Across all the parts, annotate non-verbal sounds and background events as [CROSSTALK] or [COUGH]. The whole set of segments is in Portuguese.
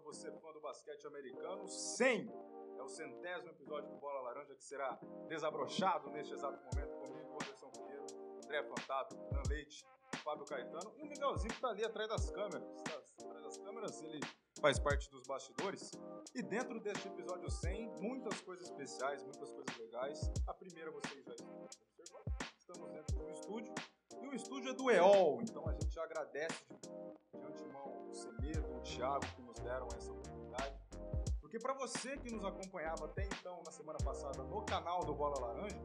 você, fã do basquete americano. 100 é o centésimo episódio do Bola Laranja que será desabrochado neste exato momento comigo, Anderson Pinheiro, André Fantato, Dan Leite, Fábio Caetano e o Miguelzinho que está ali atrás das câmeras. Tá, atrás das câmeras, ele faz parte dos bastidores. E dentro deste episódio 100, muitas coisas especiais, muitas coisas legais. A primeira vocês já estão observando. Estamos dentro do estúdio. O estúdio é do EOL, então a gente agradece de, antemão o Semedo, o Thiago que nos deram essa oportunidade. Porque para você que nos acompanhava até então, na semana passada, no canal do Bola Laranja,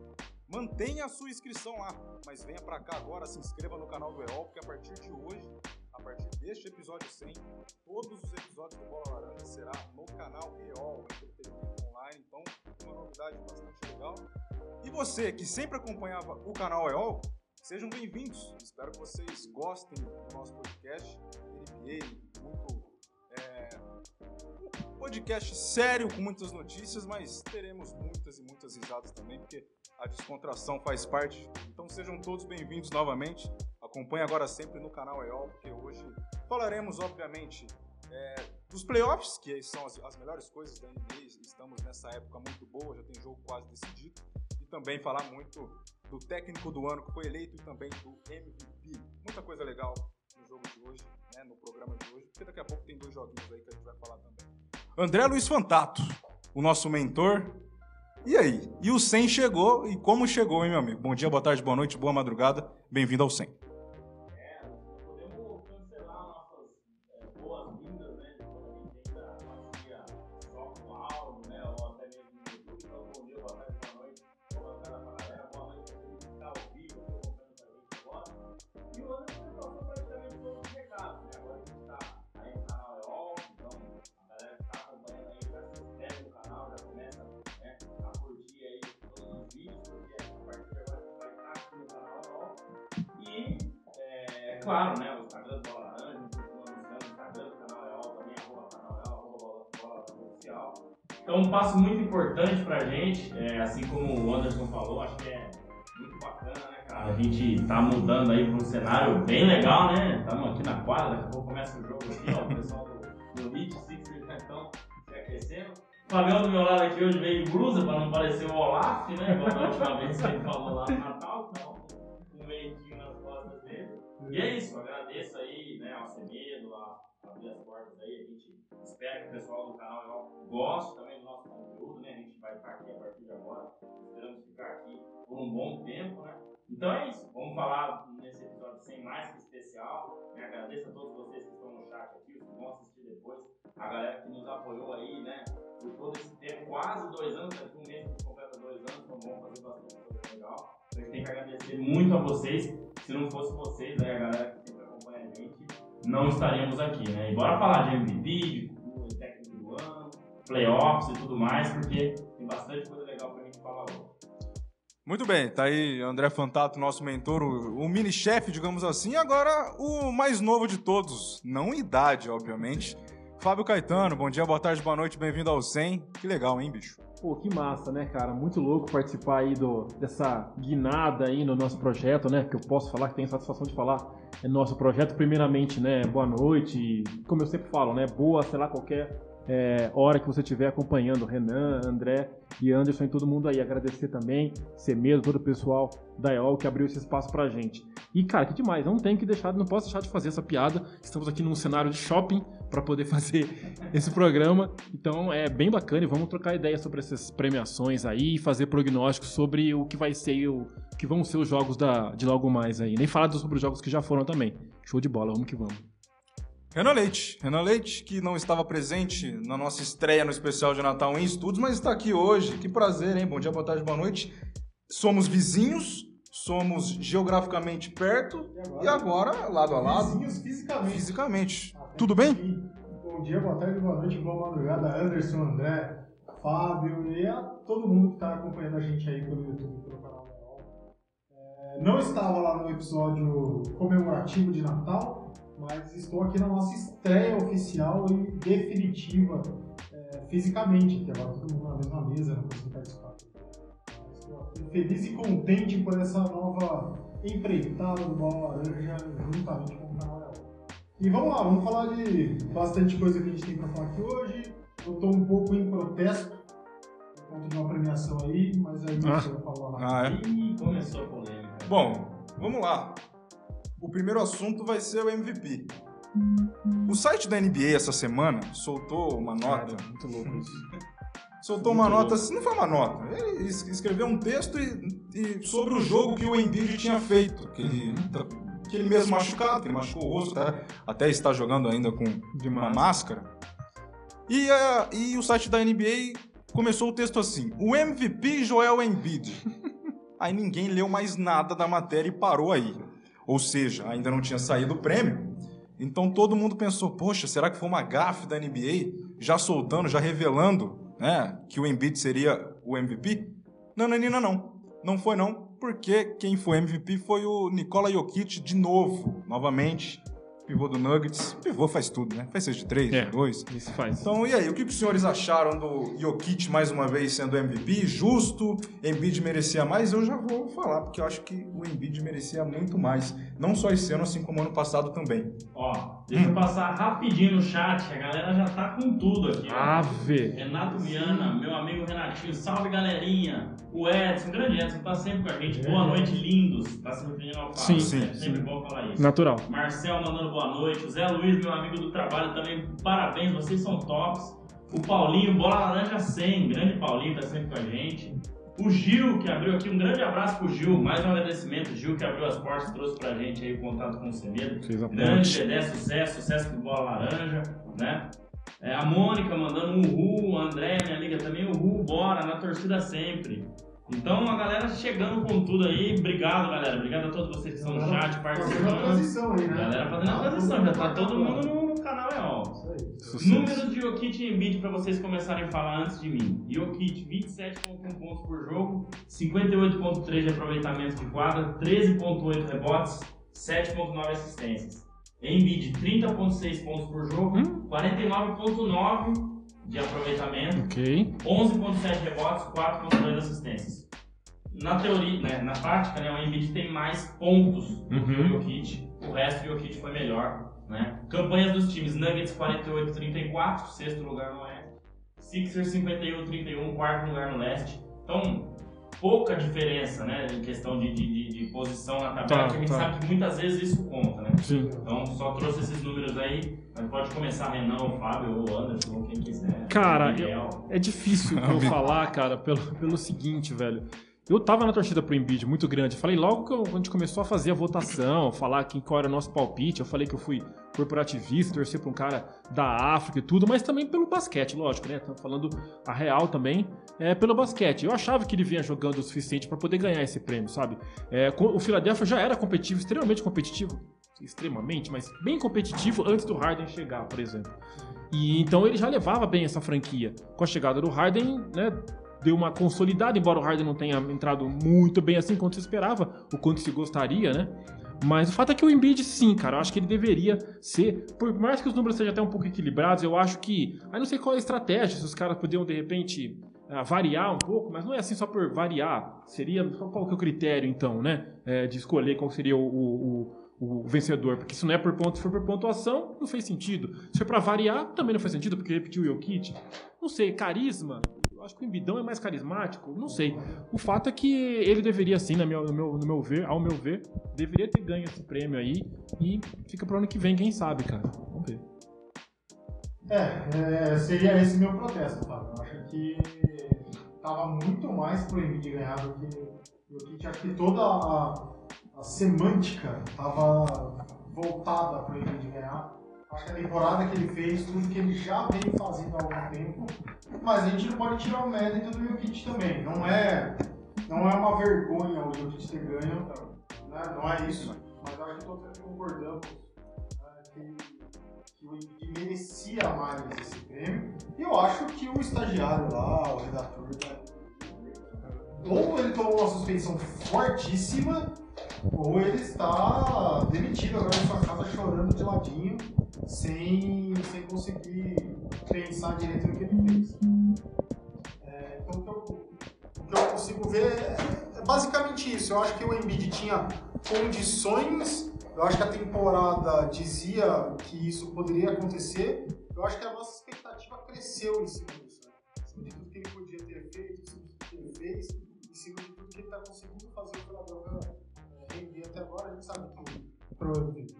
mantenha a sua inscrição lá. Mas venha para cá agora, se inscreva no canal do EOL, porque a partir de hoje, a partir deste episódio 100, todos os episódios do Bola Laranja será no canal EOL, Entretenimento Online. Então, uma novidade bastante legal. E você que sempre acompanhava o canal EOL, Sejam bem-vindos. Espero que vocês gostem do nosso podcast NBA, muito é, um podcast sério com muitas notícias, mas teremos muitas e muitas risadas também, porque a descontração faz parte. Então sejam todos bem-vindos novamente. Acompanhe agora sempre no canal EOL, porque hoje falaremos, obviamente, é, dos playoffs, que são as, as melhores coisas da NBA. Estamos nessa época muito boa, já tem jogo quase decidido. E também falar muito do técnico do ano que foi eleito e também do MVP. Muita coisa legal no jogo de hoje, né, no programa de hoje, porque daqui a pouco tem dois joguinhos aí que a gente vai falar também. André Luiz Fantato, o nosso mentor. E aí? E o 100 chegou, e como chegou, hein, meu amigo? Bom dia, boa tarde, boa noite, boa madrugada. Bem-vindo ao 100. Cenário bem legal, né? Estamos aqui na quadra, daqui a pouco começa o jogo aqui, ó, o pessoal do, do Elite Sixers, né? Então, se aquecendo. O Fabião do meu lado aqui hoje veio em blusa pra não parecer o Olaf, né? Igual da última vez que ele falou lá no Natal, então, um meitinho nas costas dele. E é isso, agradeço aí, né, ao Semedo, a abrir as portas aí, a gente espera que o pessoal do canal goste também do nosso conteúdo, né, a gente vai estar aqui a partir de agora, esperamos ficar aqui por um bom tempo, né. Então é isso, vamos falar nesse episódio sem mais que especial, né, agradeço a todos vocês que estão no chat aqui, os que vão assistir depois, a galera que nos apoiou aí, né, por todo esse tempo, quase dois anos, daqui um mês que completa dois anos, então vamos fazer bastante coisa legal. A gente tem que agradecer muito a vocês. Se não fosse vocês, aí a galera que sempre acompanha a gente, não estaríamos aqui, né? E bora falar de MVP, de técnico do ano, playoffs e tudo mais, porque tem bastante coisa legal pra. Muito bem, tá aí André Fantato, nosso mentor, o, o mini-chefe, digamos assim, agora o mais novo de todos, não idade, obviamente, Fábio Caetano, bom dia, boa tarde, boa noite, bem-vindo ao 100. Que legal, hein, bicho? Pô, que massa, né, cara? Muito louco participar aí do, dessa guinada aí no nosso projeto, né? Que eu posso falar, que tenho satisfação de falar. É nosso projeto, primeiramente, né? Boa noite, como eu sempre falo, né? Boa, sei lá, qualquer é, hora que você estiver acompanhando, Renan, André e Anderson e todo mundo aí. Agradecer também, Semedo, todo o pessoal da EOL que abriu esse espaço pra gente. E, cara, que demais, não tem que deixar, não posso deixar de fazer essa piada. Estamos aqui num cenário de shopping para poder [LAUGHS] fazer esse programa. Então é bem bacana e vamos trocar ideia sobre essas premiações aí e fazer prognósticos sobre o que vai ser o que vão ser os jogos da, de logo mais aí. Nem falar sobre os jogos que já foram também. Show de bola, vamos que vamos. Renan Leite. Renan Leite, que não estava presente na nossa estreia no especial de Natal em estudos, mas está aqui hoje. Que prazer, hein? Bom dia, boa tarde, boa noite. Somos vizinhos, somos geograficamente perto e agora, e agora lado a lado. Vizinhos fisicamente. Fisicamente. Tudo bem? Bom dia, boa tarde, boa noite, boa madrugada, Anderson, André, Fábio e a todo mundo que está acompanhando a gente aí pelo YouTube, pelo canal é, Não estava lá no episódio comemorativo de Natal, mas estou aqui na nossa estreia oficial e definitiva é, fisicamente, que agora todo mundo na mesma mesa, não consigo participar. Estou feliz e contente por essa nova empreitada do Bola Laranja juntamente com o canal E vamos lá, vamos falar de bastante coisa que a gente tem pra falar aqui hoje. Eu tô um pouco em protesto de uma premiação aí, mas aí Ah. você vai falar. Ah, é? Começou a polêmica. Bom, vamos lá. O primeiro assunto vai ser o MVP. O site da NBA essa semana soltou uma nota. Cara, muito louco isso. Soltou uma nota, assim, não foi uma nota. Ele es- escreveu um texto e, e sobre o jogo que o Embiid tinha feito, que ele, tá- que ele mesmo machucado, que ele machucou o rosto, tá- até está jogando ainda com uma Demais. máscara. E, a- e o site da NBA começou o texto assim: o MVP Joel Embiid. [LAUGHS] aí ninguém leu mais nada da matéria e parou aí. Ou seja, ainda não tinha saído o prêmio. Então todo mundo pensou: poxa, será que foi uma gafe da NBA já soltando, já revelando, né, que o Embiid seria o MVP? Não, não, não, não. Não foi não, porque quem foi MVP foi o Nikola Jokic de novo, novamente. Pivô do Nuggets. Pivô faz tudo, né? Faz seis de três, É. de dois. Isso faz. Então, e aí, o que que os senhores acharam do Jokic mais uma vez sendo MVP? Justo? Embiid merecia mais? Eu já vou falar, porque eu acho que o Embiid merecia muito mais. Não só esse ano, assim como ano passado também. Ó, deixa eu passar rapidinho no chat, a galera já tá com tudo aqui. ó. Ave. Renato Viana, meu amigo Renatinho, salve galerinha. O Edson, grande Edson, tá sempre com a gente. Boa noite, lindos. Tá se referindo ao Fábio. Sim, né? sim, Sempre sim. bom falar isso. Natural. Marcel mandando boa noite. O Zé Luiz, meu amigo do trabalho também, parabéns, vocês são tops. O Paulinho, bola laranja 100, grande Paulinho, tá sempre com a gente. O Gil, que abriu aqui, um grande abraço pro Gil, mais um agradecimento. Gil que abriu as portas, trouxe pra gente aí o contato com o Semedo. Grande. Dedé, sucesso, sucesso com bola laranja, né? É, a Mônica mandando um uhul, a André, minha amiga também, uhul, bora, na torcida sempre. Então a galera chegando com tudo aí, obrigado galera, obrigado a todos vocês que estão no chat, Fazendo a participando. transição aí, né? galera fazendo a transição, já tá todo mundo no, canal é ó. Isso aí. Sucesso. Números de Jokic e Embiid pra vocês começarem a falar antes de mim. Jokic 27.1 pontos por jogo, 58.3 de aproveitamento de quadra, 13.8 rebotes, 7.9 assistências. Embiid 30.6 pontos por jogo, Hum? 49.9 de aproveitamento, Ok. 11.7 rebotes, 4.2 assistências. Na teoria, né, na prática, né, o Embiid tem mais pontos do que o Uhum. Jokic. O resto do Jokic foi melhor, né? Campanhas dos times: Nuggets 48-34, sexto lugar no oeste. Sixers 51-31, quarto lugar no leste. Então, pouca diferença, né, em questão de, de, de- posição na tabela, Tá, que a gente tá. sabe que muitas vezes isso conta, né? Sim. Então, só trouxe esses números aí. Mas pode começar Renan, ou Fábio, ou Anderson, ou quem quiser. Cara. É difícil eu [LAUGHS] falar, cara, pelo, pelo seguinte, velho. Eu tava na torcida pro Embiid muito grande. Falei logo que eu- quando a gente começou a fazer a votação, falar quem, qual era o nosso palpite. Eu falei que eu fui corporativista, torcer pra um cara da África e tudo, mas também pelo basquete, lógico, né? Estamos falando a real também, é pelo basquete. Eu achava que ele vinha jogando o suficiente pra poder ganhar esse prêmio, sabe? É, o Philadelphia já era competitivo, extremamente competitivo, extremamente, mas bem competitivo antes do Harden chegar, por exemplo. E então ele já levava bem essa franquia. Com a chegada do Harden, né, deu uma consolidada, embora o Harden não tenha entrado muito bem assim quanto se esperava, o quanto se gostaria, né? Mas o fato é que o Embiid, sim, cara, eu acho que ele deveria ser, por mais que os números sejam até um pouco equilibrados, eu acho que, aí não sei qual é a estratégia, se os caras podiam de repente ah, variar um pouco, mas não é assim só por variar, seria, qual que é o critério então, né, é, de escolher qual seria o, o- o- vencedor, porque se não é por ponto, se for por pontuação, não fez sentido. Se for pra variar, também não faz sentido, porque repetiu o Jokic. Não sei, carisma, acho que o Embidão é mais carismático, não sei. O fato é que ele deveria sim, na minha- no, meu, no meu ver, ao meu ver, deveria ter ganho esse prêmio aí e fica pro ano que vem, quem sabe, cara. Vamos ver. É, é, seria esse meu protesto, Fábio. Eu acho que tava muito mais pro Embiid ganhar do que o Jokic. Acho que toda a, a semântica tava voltada pro Embiid ganhar. Acho que a temporada que ele fez, tudo que ele já vem fazendo há algum tempo. Mas a gente não pode tirar o mérito do Jokic também. Não é, não é uma vergonha o Jokic ter ganho, né? não é isso. Mas acho que todos concordamos né, que que o Embiid merecia mais esse prêmio. E eu acho que o estagiário lá, o redator, né, ou ele tomou uma suspensão fortíssima, ou ele está demitido agora em sua casa chorando de ladinho, sem, sem conseguir pensar direito no que ele fez. É, então, o que, eu, o que eu consigo ver é, é basicamente isso. Eu acho que o Embiid tinha condições Eu acho que a temporada dizia que isso poderia acontecer. Eu acho que a nossa expectativa cresceu em cima disso. Né? Em cima de tudo que ele podia ter feito, em cima de tudo que ele fez, em cima de tudo que ele está conseguindo fazer o Philadelphia é, render até agora. A gente sabe que pro MVP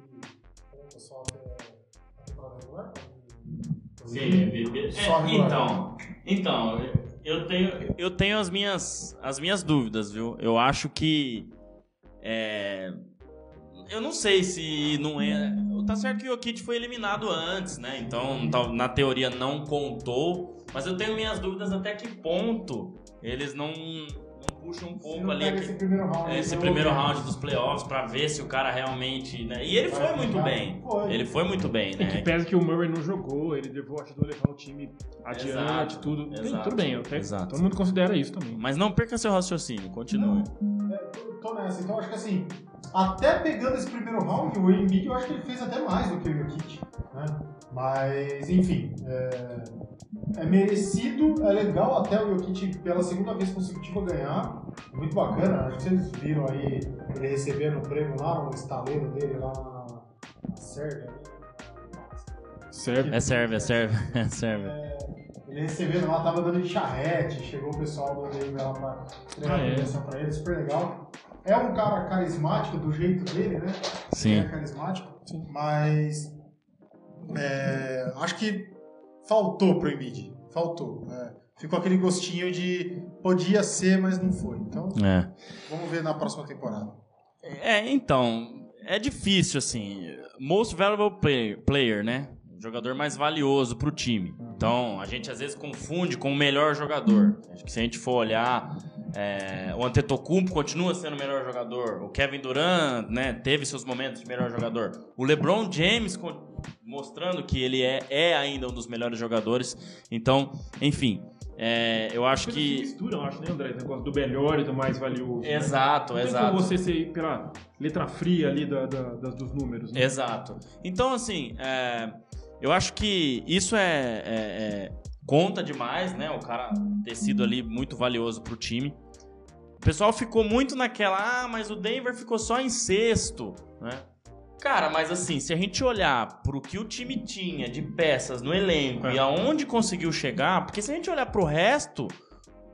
a temporada regular. Sim, é, Só regular. então, então, eu tenho, eu tenho as minhas, as minhas dúvidas, viu? Eu acho que é, eu não sei se não é. Tá certo que o Jokic foi eliminado antes, né? Então, na teoria não contou. Mas eu tenho minhas dúvidas até que ponto eles não, não puxam um pouco não ali esse primeiro round. esse então, primeiro round dos playoffs pra ver se o cara realmente. Né? E ele Vai foi muito bem. Foi. Ele foi muito bem, E que né? pesa que o Murray não jogou, ele levou, ajudou a levar o time adiante, Exato, tudo. Exato, tudo bem, eu até- exato. todo mundo considera isso também. Mas não perca seu raciocínio, continue. É, tô- tô nessa. Então acho que assim, até pegando esse primeiro round, o Embiid eu acho que ele fez até mais do que o Jokic, né? Mas, enfim, é, é merecido, é legal até o Jokic pela segunda vez consecutiva ganhar. Muito bacana, acho que vocês viram aí ele recebendo o prêmio lá no estaleiro dele lá na, na Sérvia. né? Serve. É serve, [LAUGHS] é serve, é serve. Ele recebendo lá, tava dando de charrete, chegou o pessoal do Denver lá pra entregar Ah, a é? premiação pra ele, super legal. É um cara carismático do jeito dele, né? Sim. Ele é carismático, mas é, acho que faltou pro Embiid, faltou. é. ficou aquele gostinho de podia ser, mas não foi. Então, É. vamos ver na próxima temporada. É, então, é difícil, assim. Most valuable player, player né? O jogador mais valioso pro time. Então, a gente às vezes confunde com o melhor jogador. Acho que se a gente for olhar, é, o Antetokounmpo continua sendo o melhor jogador. O Kevin Durant, né, teve seus momentos de melhor jogador. O LeBron James mostrando que ele é, é ainda um dos melhores jogadores. Então, enfim, é, eu acho Coisas se que... misturam, acho, né, André? Negócio do melhor e do mais valioso. né? Exato, Não tem exato. como você ser pela letra fria ali da, da- dos números, né? Exato. Então, assim, é, eu acho que isso é, é- é- conta demais, né? O cara ter sido ali muito valioso pro time. O pessoal ficou muito naquela, ah, mas o Denver ficou só em sexto, né? Cara, mas assim, se a gente olhar pro que o time tinha de peças no elenco É. e aonde conseguiu chegar, porque se a gente olhar pro resto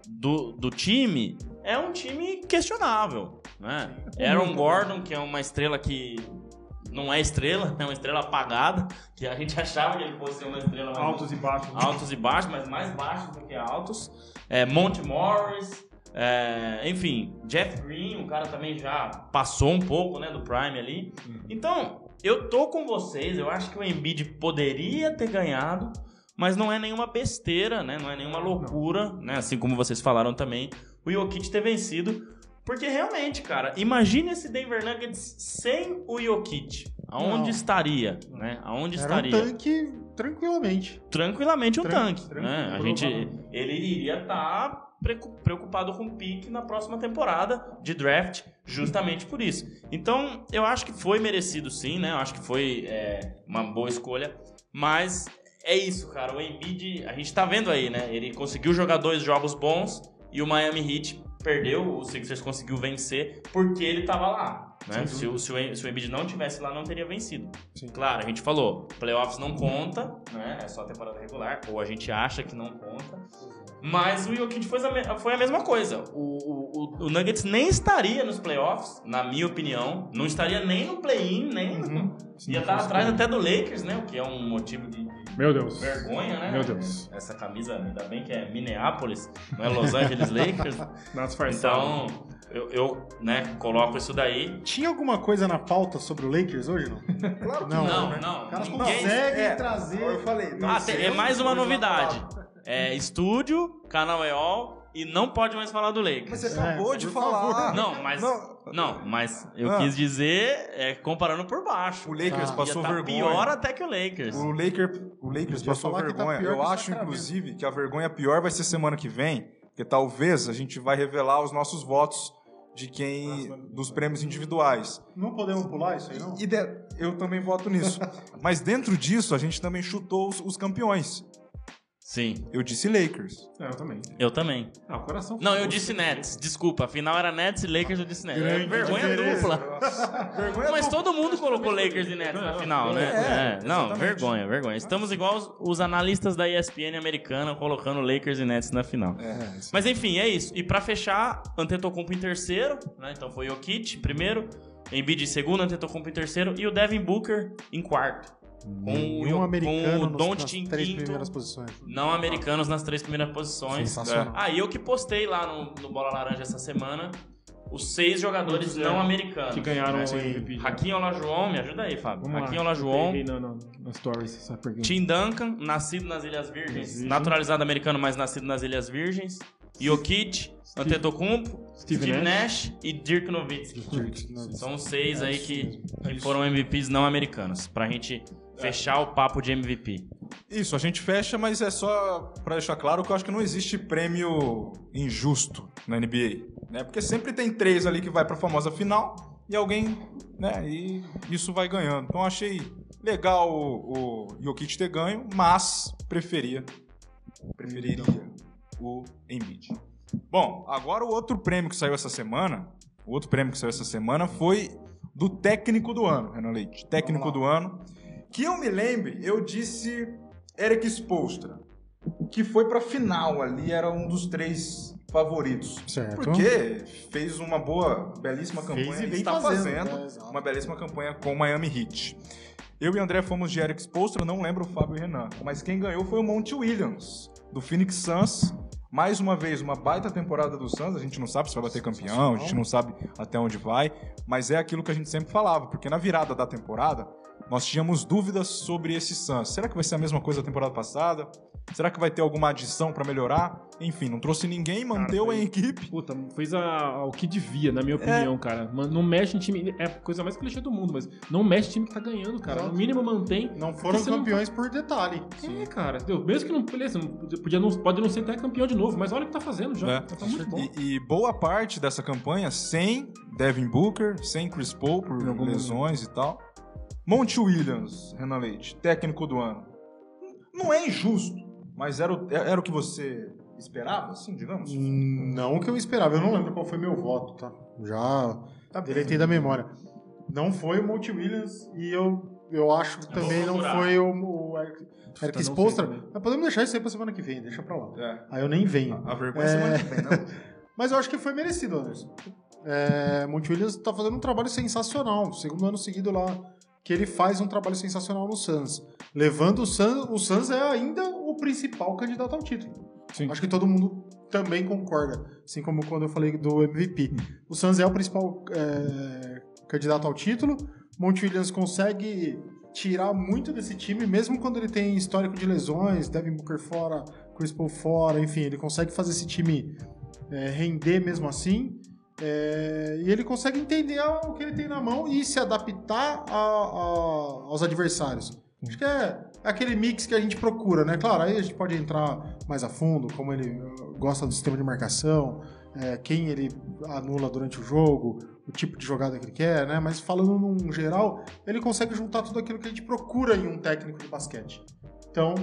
do, do time, é um time questionável, né? Aaron Gordon, que é uma estrela que não é estrela, é uma estrela apagada, que a gente [LAUGHS] achava que ele fosse ser uma estrela mais Altos e baixos. né? altos e baixos, mas mais baixos do que altos. É, Monte Morris, é, enfim, Jeff Green, o cara também já passou um pouco né, do Prime ali. Então, eu tô com vocês, eu acho que o Embiid poderia ter ganhado, mas não é nenhuma besteira, né? Não é nenhuma loucura, né? Assim como vocês falaram também, o Jokic ter vencido. Porque realmente, cara, imagine esse Denver Nuggets sem o Jokic. Aonde Não. estaria, né? Aonde Era estaria? um tanque tranquilamente. tranquilamente um Tran- tanque. né? A gente, ele iria estar preocupado com o pique na próxima temporada de draft, justamente por isso. Então, eu acho que foi merecido sim, né? Eu acho que foi é, uma boa escolha. Mas é isso, cara. O Embiid, a gente tá vendo aí, né? Ele conseguiu jogar dois jogos bons e o Miami Heat perdeu. O Sixers conseguiu vencer porque ele tava lá. Né? Se, o, se, o, se o Embiid não tivesse lá, não teria vencido. Claro, a gente falou, playoffs não conta, né? É só temporada regular, ou a gente acha que não conta. Mas o Jokic foi a, foi a mesma coisa. O, o, o- Nuggets nem estaria nos playoffs, na minha opinião. Não estaria nem no play-in, nem. Uhum. Ia estar atrás até do Lakers, né? O que é um motivo de Meu Deus. vergonha, né? Meu Deus. Essa camisa, ainda bem que é Minneapolis, não é Los Angeles Lakers. [LAUGHS] Nas disfarçado. Então, eu, eu né, coloco isso daí. Tinha alguma coisa na pauta sobre o Lakers hoje, não? [LAUGHS] Claro que Não, não, Não, né? não. Os caras ninguém- conseguem É, trazer. Eu falei, não Ah, sei tem- é mais uma novidade. É estúdio, canal EOL e não pode mais falar do Lakers. Mas você É, acabou de por falar. Não, mas. Não. Não, mas eu Ah. quis dizer é, comparando por baixo. O Lakers Ah. passou tá vergonha. pior até que o Lakers. O, Laker, o Lakers passou tá vergonha. que Eu acho, inclusive, que a vergonha pior vai ser semana que vem, porque talvez a gente vai revelar os nossos votos de quem. dos prêmios individuais. Não podemos pular isso aí, não? E de- eu também voto nisso. [LAUGHS] Mas dentro disso, a gente também chutou os, os campeões. Sim, Eu disse Lakers. É, eu também. eu também. Ah, o coração. Não, eu disse Nets. Desculpa, afinal era Nets e Lakers, eu disse Nets. É Grande vergonha diferença. dupla. Vergonha Mas dupla. todo mundo colocou Lakers e Nets na final, né? É, não, exatamente. vergonha, vergonha. Estamos igual os, os analistas da ESPN americana colocando Lakers e Nets na final. É, Mas enfim, é isso. E pra fechar, Antetokounmpo em terceiro, né? Então foi Jokic em primeiro, Embiid em segundo, Antetokounmpo em terceiro e o Devin Booker em quarto. Com o, Nenhum com americano o em nas três quinto, primeiras posições. não americanos nas três primeiras posições. Sensacional. Ah, e eu que postei lá no, no Bola Laranja essa semana os seis jogadores não americanos. Que ganharam né? o MVP. Hakim Olajuwon, me ajuda aí, Fábio. Vamos. Hakim Olajuwon, stories. Tim Duncan, nascido nas Ilhas Virgens, Virgens. naturalizado americano, mas nascido nas Ilhas Virgens. Jokic, Antetokounmpo, Steve Steve, Nash. Nash. e Dirk Nowitzki. São os seis aí que, que foram MVPs não americanos. Pra gente fechar o papo de MVP. Isso, a gente fecha, mas é só pra deixar claro que eu acho que não existe prêmio injusto na NBA, né? Porque sempre tem três ali que vai pra famosa final e alguém, né? E isso vai ganhando. Então eu achei legal o, o Jokic ter ganho, mas preferia, preferiria o Embiid. Bom, agora o outro prêmio que saiu essa semana, o outro prêmio que saiu essa semana foi do técnico do ano, Renan Leite. Técnico do ano. Que eu me lembre, eu disse Eric Spoelstra, que foi pra final ali, era um dos três favoritos. Certo. Porque fez uma boa, belíssima Fez campanha e vem está fazendo, fazendo né? Uma belíssima campanha com o Miami Heat. Eu e o André fomos de Eric Spoelstra, não lembro o Fábio e Renan. Mas quem ganhou foi o Monty Williams, do Phoenix Suns. Mais uma vez, uma baita temporada do Suns. A gente não sabe se vai bater campeão, a gente não sabe até onde vai. Mas é aquilo que a gente sempre falava, porque na virada da temporada, nós tínhamos dúvidas sobre esse Suns. Será que vai ser a mesma coisa da temporada passada? Será que vai ter alguma adição pra melhorar? Enfim, não trouxe ninguém, manteve foi- a equipe. Puta, fez a- o que devia, na minha opinião, cara. Man- Não mexe em time. É a coisa mais clichê do mundo, mas não mexe em time que tá ganhando, cara. No Exato. mínimo mantém. Não foram você não campeões por detalhe. É, cara. entendeu? Mesmo que não. Beleza, podia não, pode não ser até campeão de novo, mas olha o que tá fazendo já. É. Tá muito bom. E, e boa parte dessa campanha sem Devin Booker, sem Chris Paul por lesões e tal. Monty Williams, Renan Leite, técnico do ano. Não é injusto, mas era o, era o que você esperava, assim, digamos? Não que eu esperava, eu não lembro qual foi meu voto, tá? Já deletei da memória. Não foi o Monty Williams e eu, eu acho que Eu também vou não foi o, o Eric, Eric não sei também. Mas podemos deixar isso aí pra semana que vem, deixa pra lá. É. Aí eu nem venho. A vergonha é É. semana que vem, né? Mas eu acho que foi merecido, Anderson. É, Monty Williams tá fazendo um trabalho sensacional. Segundo ano seguido lá que ele faz um trabalho sensacional no Suns. Levando o Suns, o Suns é ainda o principal candidato ao título. Sim. Acho que todo mundo também concorda. Assim como quando eu falei do MVP. O Suns é o principal é, candidato ao título. Monty Williams consegue tirar muito desse time, mesmo quando ele tem histórico de lesões, Devin Booker fora, Chris Paul fora, enfim, ele consegue fazer esse time é, render mesmo assim. É, e ele consegue entender o que ele tem na mão e se adaptar a- a- aos adversários. Acho que é aquele mix que a gente procura, né? Claro, aí a gente pode entrar mais a fundo, como ele uh, gosta do sistema de marcação, é, quem ele anula durante o jogo, o tipo de jogada que ele quer, né? Mas falando num geral, ele consegue juntar tudo aquilo que a gente procura em um técnico de basquete. Então,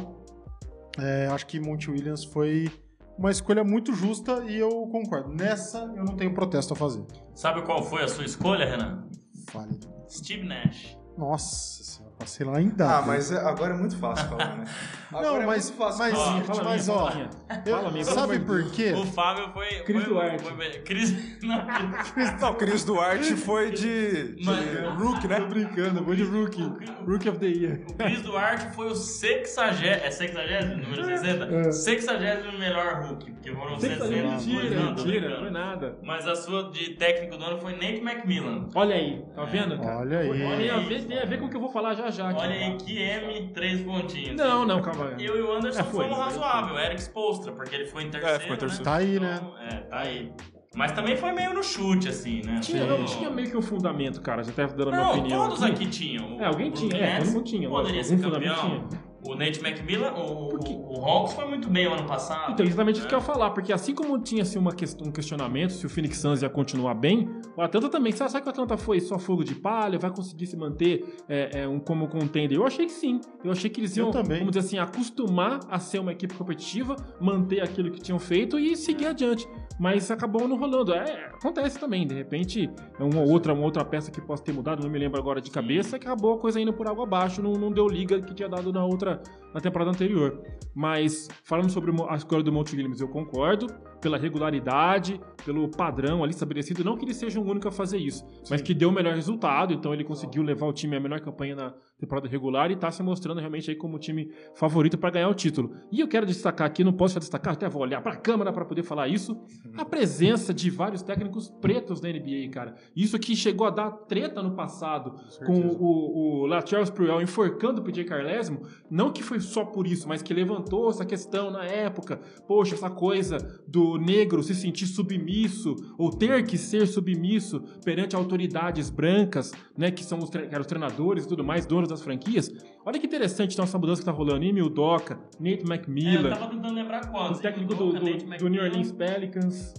é, acho que Monty Williams foi uma escolha muito justa e eu concordo. Nessa eu não tenho protesto a fazer. Sabe qual foi a sua escolha, Renan? Fale. Steve Nash. Nossa senhora, passei lá ainda. Ah, mas é- agora é muito fácil falar, né? [LAUGHS] Agora Não, é mas- muito fácil mas- falar. Fala mas, minha, ó, fala minha. Eu- Fala, amigo. sabe por quê? O Fábio foi. Cris foi, Duarte. Foi, Cris. Não, [LAUGHS] Não, Cris Duarte foi de, de Mas- Rook, né? brincando, vou de rookie. Rookie of the Year. O Cris Duarte foi o sexagésimo. É sexagésimo? Número 60? É. Sexagésimo melhor Hulk. Porque foram Você que tá 60. dando mentira, Não, tô mentira, não é nada. Mas a sua de técnico do ano foi Nate McMillan. Olha aí, tá vendo, cara? Olha aí. Olha aí, tem a ver com o que eu vou falar já já. aqui. Olha aí, que M, três pontinhos. Não, não, calma. Eu e o Anderson É, foi. fomos razoável. Eric Spolstra, porque ele foi em terceiro. ficou em terceiro. Tá aí, né? Então, É, tá aí. Mas também foi meio no chute, assim, né? Tinha, Foi não, tinha meio que um fundamento, cara. Já até dando a minha Não, opinião. todos aqui tinham. É, alguém tinha, é, todo mundo tinha. Poderia lógico, ser campeão. tinha. O Nate McMillan, o, Por quê? o, Hawks foi muito bem o ano passado. Então, exatamente né? isso que eu ia falar, porque assim como tinha assim, uma quest- um questionamento se o Phoenix Suns ia continuar bem, o Atlanta também. Será será que o Atlanta foi só fogo de palha? Vai conseguir se manter é, é, um, como contender? Eu achei que sim. Eu achei que eles iam, também. vamos dizer assim, acostumar a ser uma equipe competitiva, manter aquilo que tinham feito e seguir adiante. Mas acabou não rolando. É, acontece também, de repente, é uma outra, uma outra peça que possa ter mudado, não me lembro agora de cabeça, que acabou a coisa indo por água abaixo, não, não deu liga que tinha dado na outra, na temporada anterior. Mas, falando sobre a escolha do Monte Williams, eu concordo, pela regularidade, pelo padrão ali estabelecido, não que ele seja o único a fazer isso, mas que deu o melhor resultado, então ele conseguiu levar o time à melhor campanha na temporada regular e tá se mostrando realmente aí como o time favorito para ganhar o título. E eu quero destacar aqui, não posso já destacar, até vou olhar para a câmera para poder falar isso, a presença de vários técnicos pretos na NBA, cara. Isso que chegou a dar treta no passado com o, o Latrell Sprewell enforcando o PJ Carlesimo, não que foi só por isso, mas que levantou essa questão na época, poxa, essa coisa do negro se sentir submisso ou ter que ser submisso perante autoridades brancas, né, que são os, tre- os treinadores e tudo mais, donos das franquias. Olha que interessante então essa mudança que tá rolando. Emi Udoka, Nate É, eu McMillan, tava tentando lembrar quantos. o técnico do, do, do McMillan, New Orleans Pelicans,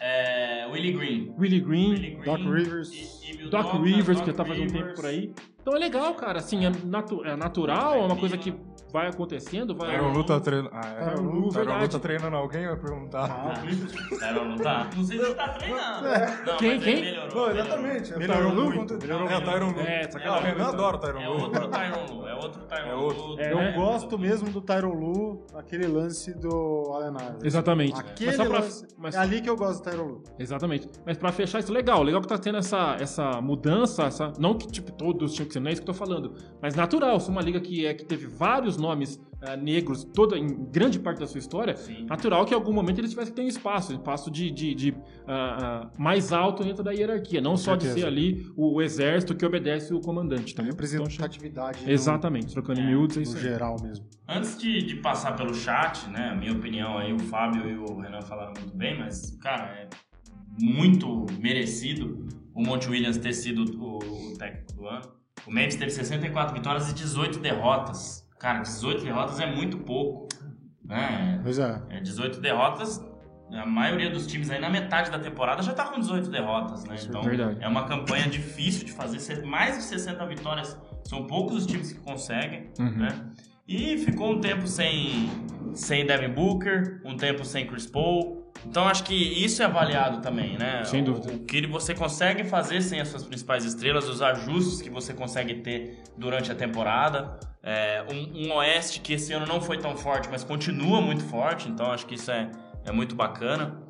É, Willie Green. Willie Green, Willie Green Doc Rivers. e- e Doc Rivers, Doc que já tá faz um tempo por aí. Então é legal, cara. Assim, é, natu- é natural, é uma coisa que vai acontecendo, vai. Tyron Lu tá treinando. Ah, é. Tyronn Lue, Tyronn Lu tá treinando alguém? Eu ia perguntar. Ah, não tá. Não sei se ele tá treinando. Não, Quem, quem? melhorou, melhorou. exatamente. É Melhorou Lue muito, contra- melhorou É, o Tyron Lu. É, sacanagem. o Renan adora o Tyron É Lu. outro Tyron Lu, é outro Tyron É Lu. É, Eu gosto mesmo do Tyron Lu, aquele lance do Allen Iverson. Exatamente. Aquele Mas só pra- mas- É ali que eu gosto do Tyron Lu. Exatamente. Mas pra fechar isso, legal. Legal que tá tendo essa, essa mudança, essa, não que tipo, todos tinham que ser, não é isso que eu tô falando. Mas natural, se uma liga que, é, que teve vários nomes ah, negros toda, em grande parte da sua história, Sim. natural que em algum momento eles tivessem que ter um espaço, um espaço de, de, de, ah, mais alto dentro da hierarquia, não só de certeza. ser ali o, o exército que obedece o comandante. Tá? Representatividade no- Exatamente, trocando em miúdos, é isso no geral mesmo. Antes de, de passar pelo chat, né, a minha opinião aí, o Fábio e o Renan falaram muito bem, mas, cara, é muito merecido o Monte Williams ter sido o, o técnico do ano. O Memphis teve 64 vitórias e 18 derrotas. Cara, 18 derrotas é muito pouco, né? Pois é. É, 18 derrotas, a maioria dos times aí na metade da temporada já tá com 18 derrotas, né? Então verdade. é uma campanha difícil de fazer. Mais de 60 vitórias são poucos os times que conseguem, Uhum. né? E ficou um tempo sem, sem Devin Booker, um tempo sem Chris Paul. Então acho que isso é avaliado também, né? Sem O- dúvida. O, que você consegue fazer sem as suas principais estrelas, os ajustes que você consegue ter durante a temporada. É, um, um Oeste que esse ano não foi tão forte, mas continua muito forte, então acho que isso é, é muito bacana.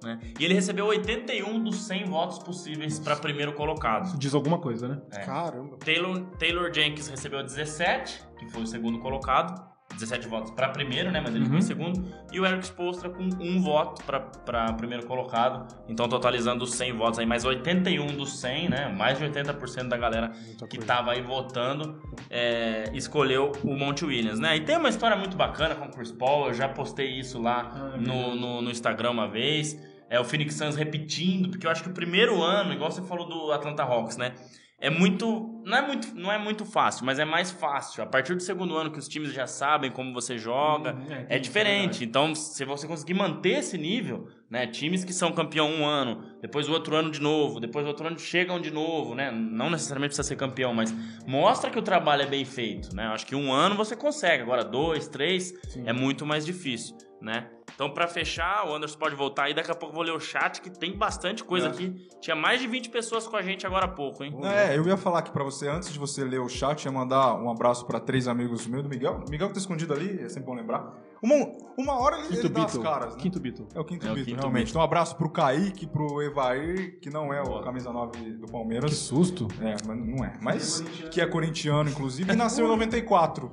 né? E ele recebeu 81 dos 100 votos possíveis para primeiro colocado. Isso diz alguma coisa, né? É. Caramba. Taylor, Taylor Jenkins recebeu 17, que foi o segundo colocado. 17 votos para primeiro, né? Mas ele ficou em Uhum. segundo. E o Eric Spoelstra com um voto para primeiro colocado. Então, totalizando os 100 votos aí, mais 81 dos 100, né? Mais de 80% da galera Muita que coisa. tava aí votando é, escolheu o Monte Williams, né? E tem uma história muito bacana com o Chris Paul. Eu já postei isso lá Ah, no, no, no Instagram uma vez. É o Phoenix Suns repetindo, porque eu acho que o primeiro ano, igual você falou do Atlanta Hawks, né? É muito não, é muito. não é muito fácil, mas é mais fácil. A partir do segundo ano que os times já sabem como você joga, Hum, é diferente. Então, se você conseguir manter esse nível, né? Times que são campeão um ano, depois o outro ano de novo, depois o outro ano chegam de novo, né? Não necessariamente precisa ser campeão, mas mostra que o trabalho é bem feito, né? Acho que um ano você consegue, agora dois, três Sim. é muito mais difícil, né? Então, pra fechar, o Anderson pode voltar aí. Daqui a pouco eu vou ler o chat, que tem bastante coisa É. aqui. Tinha mais de 20 pessoas com a gente agora há pouco, hein? É, eu ia falar aqui pra você, antes de você ler o chat, ia mandar um abraço pra três amigos meus, do Miguel. O Miguel que tá escondido ali, é sempre bom lembrar. Uma, uma hora ele, Quinto ele dá as caras, né? Quinto Beatle. É o quinto É o Beatle, quinto realmente. Beatle. Então um abraço pro Kaique, pro Evair, que não é o Boa. camisa 9 do Que Palmeiras. susto. É, mas não é. Mas que é corintiano, inclusive, e nasceu em 94.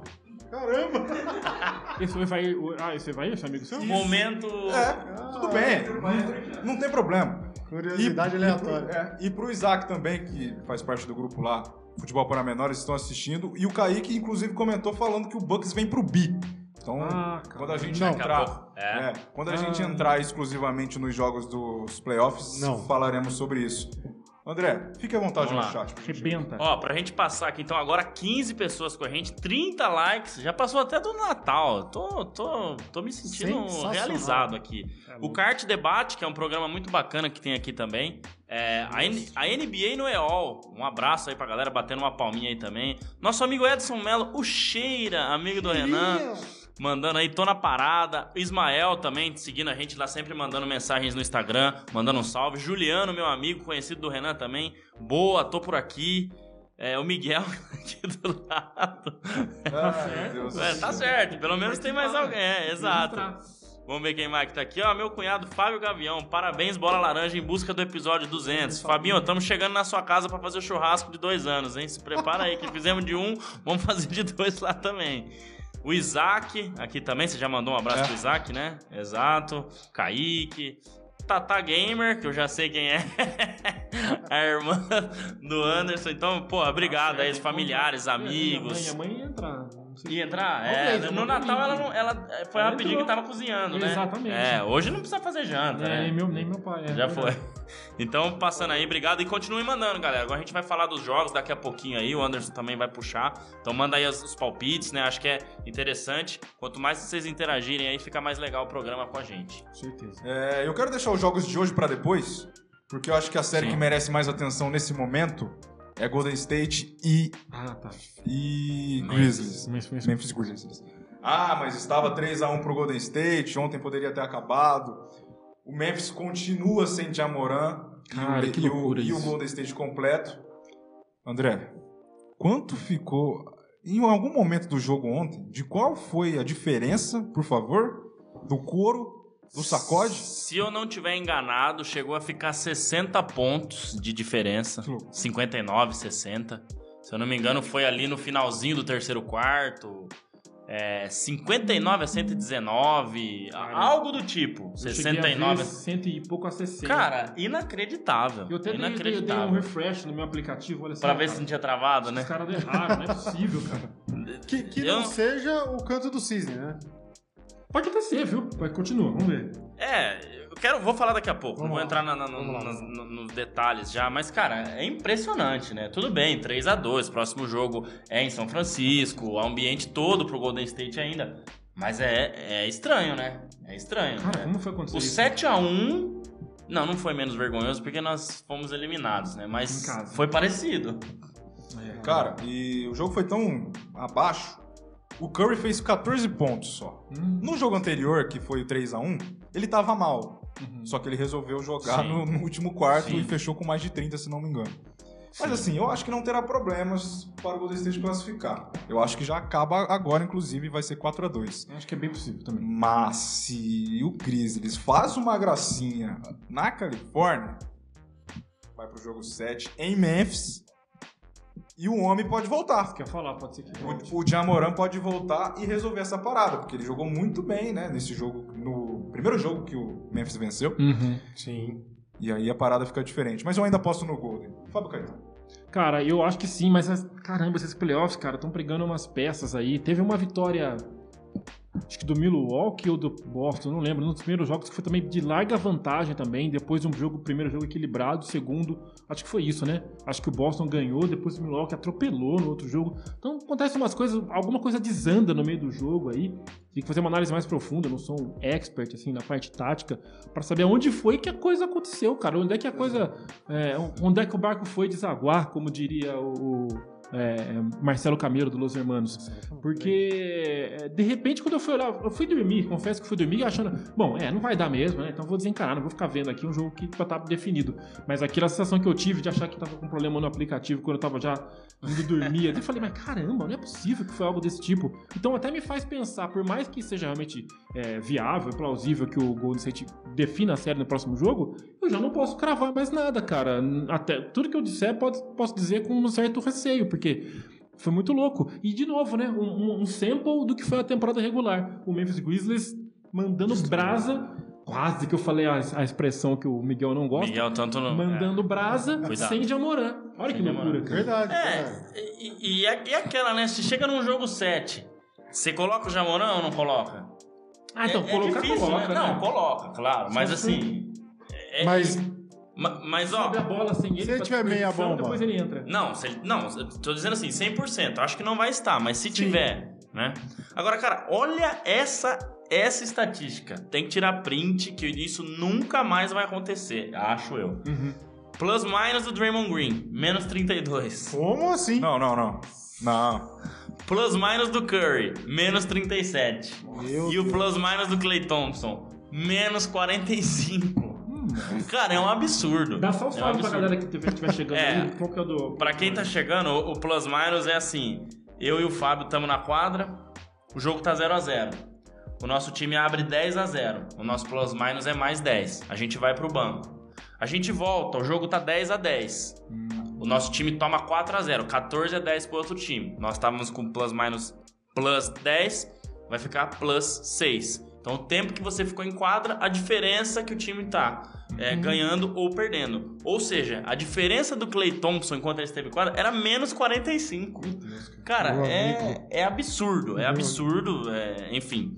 Caramba! [LAUGHS] Esse vai. Ah, esse vai, esse amigo seu? Momento. É, tudo bem. Não, tem problema. Curiosidade E- aleatória. É, e pro Isaac também, que faz parte do grupo lá, Futebol para Menores, estão assistindo. E o Kaique, inclusive, comentou falando que o Bucks vem pro bi. Então, Ah, quando a gente Não. Entrar. É. é, quando a Ah. gente entrar exclusivamente nos jogos dos playoffs, Não. falaremos sobre isso. André, fique à vontade Vamos no lá. chat. Rebenta. Ó, pra gente passar aqui, então, agora 15 pessoas com a gente, 30 likes, já passou até do Natal. Tô, tô, tô me sentindo realizado aqui. O Kart Debate, que é um programa muito bacana que tem aqui também. É, a, N- a NBA no EOL. Um abraço aí pra galera, batendo uma palminha aí também. Nosso amigo Edson Mello, o Cheira, amigo do Renan. Mandando aí, tô na parada. Ismael também, seguindo a gente lá, sempre mandando mensagens no Instagram, mandando um salve. Juliano, meu amigo, conhecido do Renan também. Boa, tô por aqui. É, o Miguel [LAUGHS] aqui do lado. Meu [LAUGHS] Deus. É, tá certo, pelo menos tem mais alguém. É, exato. Vamos ver quem mais que tá aqui. Ó, meu cunhado Fábio Gavião. Parabéns, Bola Laranja, em busca do episódio 200. Fabinho, estamos chegando na sua casa pra fazer o churrasco de dois anos, hein? Se prepara aí, que fizemos de um, vamos [LAUGHS] fazer de dois lá também. O Isaac, aqui também, você já mandou um abraço É. pro Isaac, né? Exato. Kaique. Tata Gamer, que eu já sei quem é. [LAUGHS] a irmã do Anderson. Então, pô, obrigado aí, os familiares, amigos. Minha mãe entrar. não sei. Ia entrar? É, no Natal ela, não, ela é, foi Ela rapidinho que entrou. tava cozinhando, né? Exatamente. É, hoje não precisa fazer janta, É, né? nem, meu, nem meu pai. é Já foi. [LAUGHS] Então, passando aí, obrigado. E continue mandando, galera. Agora a gente vai falar dos jogos daqui a pouquinho aí. O Anderson também vai puxar. Então manda aí os, os palpites, né? Acho que é interessante. Quanto mais vocês interagirem aí, fica mais legal o programa com a gente. Com certeza. É, eu quero deixar os jogos de hoje pra depois, porque eu acho que a série Sim. que merece mais atenção nesse momento é Golden State e, Ah, tá. e Memphis. Grizzlies. Foi isso. Memphis Grizzlies. Ah, mas estava 3 a 1 pro Golden State, ontem poderia ter acabado. O Memphis continua sem Jamoran Cara, e, o, que e o- loucura e o isso. Golden State completo. André, quanto ficou em algum momento do jogo ontem? De qual foi a diferença, por favor, do couro, do sacode? Se eu não tiver enganado, chegou a ficar 60 pontos de diferença. Que louco. 59, 60. Se eu não me engano, foi ali no finalzinho do terceiro quarto. É, 59 a 119, a- Cara, algo do tipo. Eu cheguei a 69 ver cento e pouco a 60. Cara, inacreditável. eu até dei, dei, dei um inacreditável. refresh no meu aplicativo, olha só. Pra ver se não tinha travado, né? Os caras erraram, não é possível, cara. Que, que Eu- não seja o canto do cisne, né? Pode até ser, viu? Mas continua, vamos ver. É, eu quero, vou falar daqui a pouco, não Vamos vou lá. entrar na- na- no- nos detalhes já, mas cara, é impressionante, né? Tudo bem, 3 a 2 próximo jogo é em São Francisco, o ambiente todo pro Golden State ainda, mas é, é estranho, né? É estranho. Cara, né? como foi acontecer O isso? 7 a 1 não, não foi menos vergonhoso porque nós fomos eliminados, né? Mas foi parecido. É, Cara, e o jogo foi tão abaixo. O Curry fez 14 pontos só. Hum, No jogo anterior, que foi o 3 a 1 ele tava mal. uhum. Só que ele resolveu jogar Sim. no, no último quarto Sim. e fechou com mais de 30, se não me engano. Mas assim, eu acho que não terá problemas para o Golden State classificar. Eu acho que já acaba agora, inclusive, vai ser 4 a 2 Acho que é bem possível também. Mas se o Grizzlies faz uma gracinha na Califórnia, vai pro jogo 7 em Memphis e o homem pode voltar. Quer falar, pode ser que volte. O, o Jamoran pode voltar e resolver essa parada, porque ele jogou muito bem, né, nesse jogo, no primeiro jogo que o Memphis venceu. Uhum. Sim. E aí a parada fica diferente. Mas eu ainda aposto no Golden. Fábio Caetano. Cara, eu acho que sim, mas as- caramba, esses playoffs, cara, estão pregando umas peças aí. Teve uma vitória, acho que do Milwaukee ou do Boston, não lembro, nos primeiros jogos que foi também de larga vantagem também. Depois um jogo, primeiro jogo equilibrado, segundo, acho que foi isso, né? Acho que o Boston ganhou, depois o Milwaukee atropelou no outro jogo. Então acontece umas coisas, alguma coisa desanda no meio do jogo aí. Tem que fazer uma análise mais profunda, eu não sou um expert assim na parte tática, pra saber onde foi que a coisa aconteceu, cara. Onde é que a coisa é, onde é que o barco foi desaguar, como diria o, é, Marcelo Camelo do Los Hermanos. Porque, é, de repente, quando eu fui olhar, eu fui dormir, confesso que fui dormir achando, bom, é, não vai dar mesmo, né? Então vou desencanar, não vou ficar vendo aqui um jogo que já tá definido. Mas aquela sensação que eu tive de achar que tava com problema no aplicativo quando eu tava já indo dormir, até falei, mas caramba, não é possível que foi algo desse tipo. Então até me faz pensar, por mais que seja realmente é, viável, plausível que o Golden State defina a série no próximo jogo, eu já não posso cravar mais nada, cara. Até tudo que eu disser pode, posso dizer com um certo receio, porque foi muito louco. E de novo, né, um, um- um sample do que foi a temporada regular. O Memphis Grizzlies mandando brasa, quase que eu falei a, a expressão que o Miguel não gosta, Miguel, tanto no. mandando brasa Cuidado. sem Jamoran. Olha Sem que loucura. Verdade. É, é. e, e, e aquela, né? Se chega num jogo 7, você coloca o Jamoran ou não coloca? Ah, então, é, colocar, é difícil, coloca, né? né? Não, coloca, claro. Mas Sim, assim. é- Mas Ma- Mas, ó, Sobe a bola sem ele. Se ele tiver meia bomba. Depois ele entra. Não, se ele- não, eu tô dizendo assim, 100%. Acho que não vai estar, mas se tiver, né? Agora, cara, olha essa essa estatística. Tem que tirar print, que isso nunca mais vai acontecer, acho eu. Uhum. Plus minus do Draymond Green, menos 32. Como assim? Não, não, não. Não. Plus minus do Curry, menos 37. Meu e o plus minus do Clay Thompson, menos 45. Cara, é um absurdo. Dá só os é um salve pra galera que estiver chegando É. aí. Qual que é o do. Pra quem tá chegando, o o plus minus é assim: eu e o Fábio estamos na quadra, o jogo tá 0 a 0 O nosso time abre 10 a 0 O nosso plus minus é mais 10. A gente vai pro banco. A gente volta, o jogo tá 10 a 10 O nosso time toma 4 a 0 14 a 10 pro outro time. Nós estávamos com plus minus plus 10, vai ficar plus 6. Então o tempo que você ficou em quadra, a diferença que o time tá é, ganhando ou perdendo. Ou seja, a diferença do Clay Thompson enquanto ele esteve em quadra era menos 45. Cara, Meu é, é absurdo, é absurdo, é, enfim.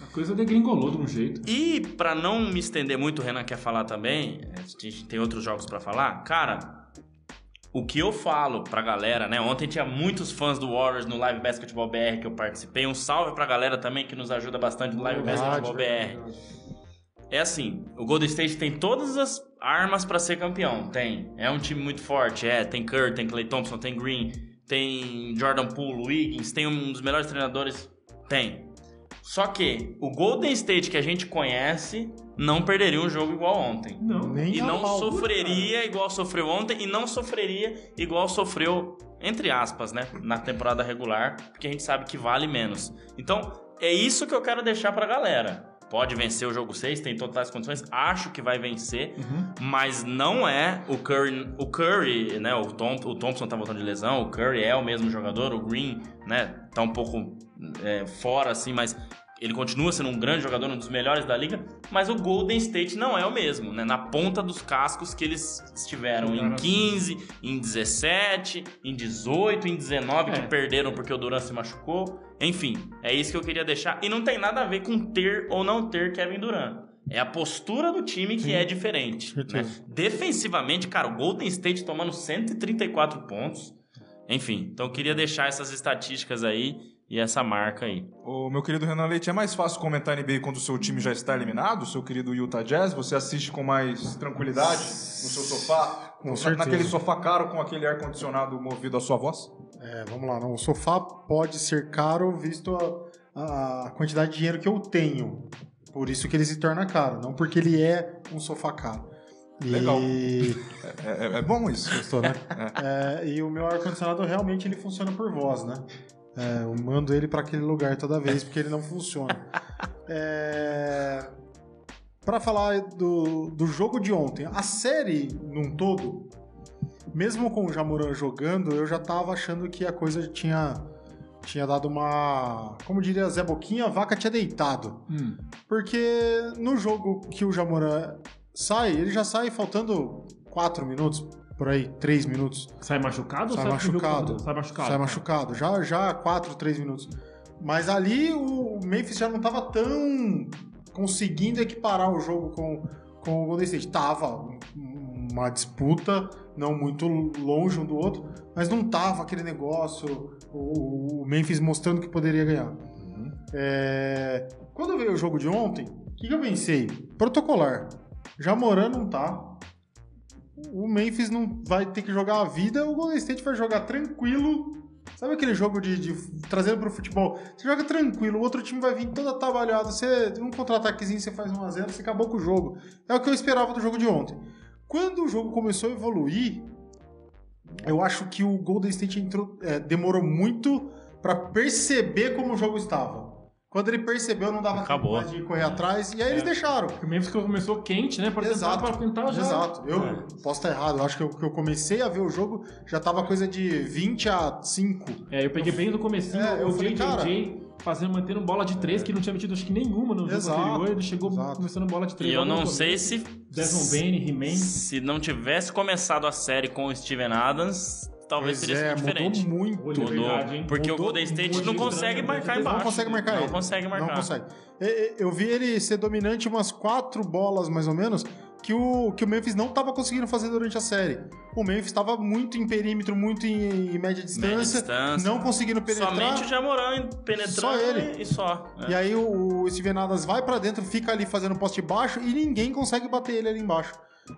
A coisa degringolou de um jeito. E pra não me estender muito, o Renan quer falar também, a gente tem outros jogos pra falar. Cara, o que eu falo pra galera, né? Ontem tinha muitos fãs do Warriors no Live Basketball BR que eu participei. Um salve pra galera também que nos ajuda bastante no Live Basketball BR. É assim, o Golden State tem todas as armas pra ser campeão. Tem. É um time muito forte. É, tem Curry, tem Clay Thompson, tem Green, tem Jordan Poole, Wiggins, tem um dos melhores treinadores. Tem. Só que o Golden State que a gente conhece não perderia um jogo igual ontem. Não. Nem E não pau. sofreria igual sofreu ontem e não sofreria igual sofreu, entre aspas, né? Na temporada regular, porque a gente sabe que vale menos. Então, é isso que eu quero deixar pra galera. Pode vencer o jogo 6, tem totais condições, acho que vai vencer, mas não é o Curry, o Curry, né, o, Tom, o Thompson tá voltando de lesão, o Curry é o mesmo jogador, o Green, né, tá um pouco é, fora assim, mas ele continua sendo um grande jogador, um dos melhores da liga, mas o Golden State não é o mesmo, né? Na ponta dos cascos que eles estiveram em Jogaram 15, em 17, em 18, em 19, que É. perderam porque o Durant se machucou. Enfim, é isso que eu queria deixar. E não tem nada a ver com ter ou não ter Kevin Durant. É a postura do time que é diferente. Né? Defensivamente, cara, o Golden State tomando 134 pontos. Enfim, então eu queria deixar essas estatísticas aí e essa marca aí. Ô, meu querido Renan Leite, é mais fácil comentar NBA quando o seu time já está eliminado, seu querido Utah Jazz? Você assiste com mais tranquilidade no seu sofá? Com Na- certeza. Naquele sofá caro com aquele ar-condicionado movido à sua voz? É, vamos lá. Não, o sofá pode ser caro visto a, a quantidade de dinheiro que eu tenho. Por isso que ele se torna caro, não porque ele é um sofá caro. E... Legal. [LAUGHS] É, é- é bom isso. Gostou, né? É, e o meu ar-condicionado realmente ele funciona por voz, né? É, eu mando ele para aquele lugar toda vez porque ele não funciona. É, para falar do, do jogo de ontem, a série num todo, mesmo com o Jamoran jogando, eu já tava achando que a coisa tinha tinha dado uma, como diria Zé Boquinha, a vaca tinha deitado. Hum. Porque no jogo que o Jamoran sai, ele já sai faltando 4 minutos, por aí, 3 minutos. Sai machucado Sai ou sai machucado. Sai machucado. sai machucado. Já, já 4, 3 minutos. Mas ali o Memphis já não estava tão conseguindo equiparar o jogo com, com o Golden State. Tava um- uma disputa, não muito longe um do outro, mas não tava aquele negócio, o, o Memphis mostrando que poderia ganhar. É, Quando veio o jogo de ontem, o que, que eu pensei? Protocolar. Jamoran não tá. O Memphis não vai ter que jogar a vida, o Golden State vai jogar tranquilo. Sabe aquele jogo de, de trazendo pro futebol? Você joga tranquilo, o outro time vai vir todo atabalhado. Você um contra-ataquezinho, você faz 1x0, você acabou com o jogo. É o que eu esperava do jogo de ontem. Quando o jogo começou a evoluir, eu acho que o Golden State entrou, é, demorou muito pra perceber como o jogo estava. Quando ele percebeu, não dava Acabou. de correr atrás, e aí eles deixaram. Porque o Memphis começou quente, né? Pra tentar, Exato. pra tentar já... Exato. Eu É. posso estar errado. Eu acho que eu, que eu comecei a ver o jogo, já tava coisa de 20 a 5. É, eu peguei bem no comecinho É, eu o falei, JJJ fazendo, mantendo bola de três, que não tinha metido acho que nenhuma no jogo Exato, anterior. Ele chegou exato. começando bola de três. E eu não sei se. Desmond Bain, He-Man. Se não tivesse começado a série com o Steven Adams, talvez Pois teria é, sido diferente. mudou muito. Mudou. verdade, hein? Porque Mudou o Golden State não consegue marcar Não embaixo. Não consegue marcar Não ele. consegue marcar. Não consegue. Eu vi ele ser dominante umas quatro bolas, mais ou menos, que o, que o Memphis não estava conseguindo fazer durante a série. O Memphis estava muito em perímetro, muito em, em média distância, distância. não conseguindo penetrar. Somente o Jamoran penetrando Só ele. e só. é. E aí o, o Steven Adams vai pra dentro, fica ali fazendo poste baixo e ninguém consegue bater ele ali embaixo.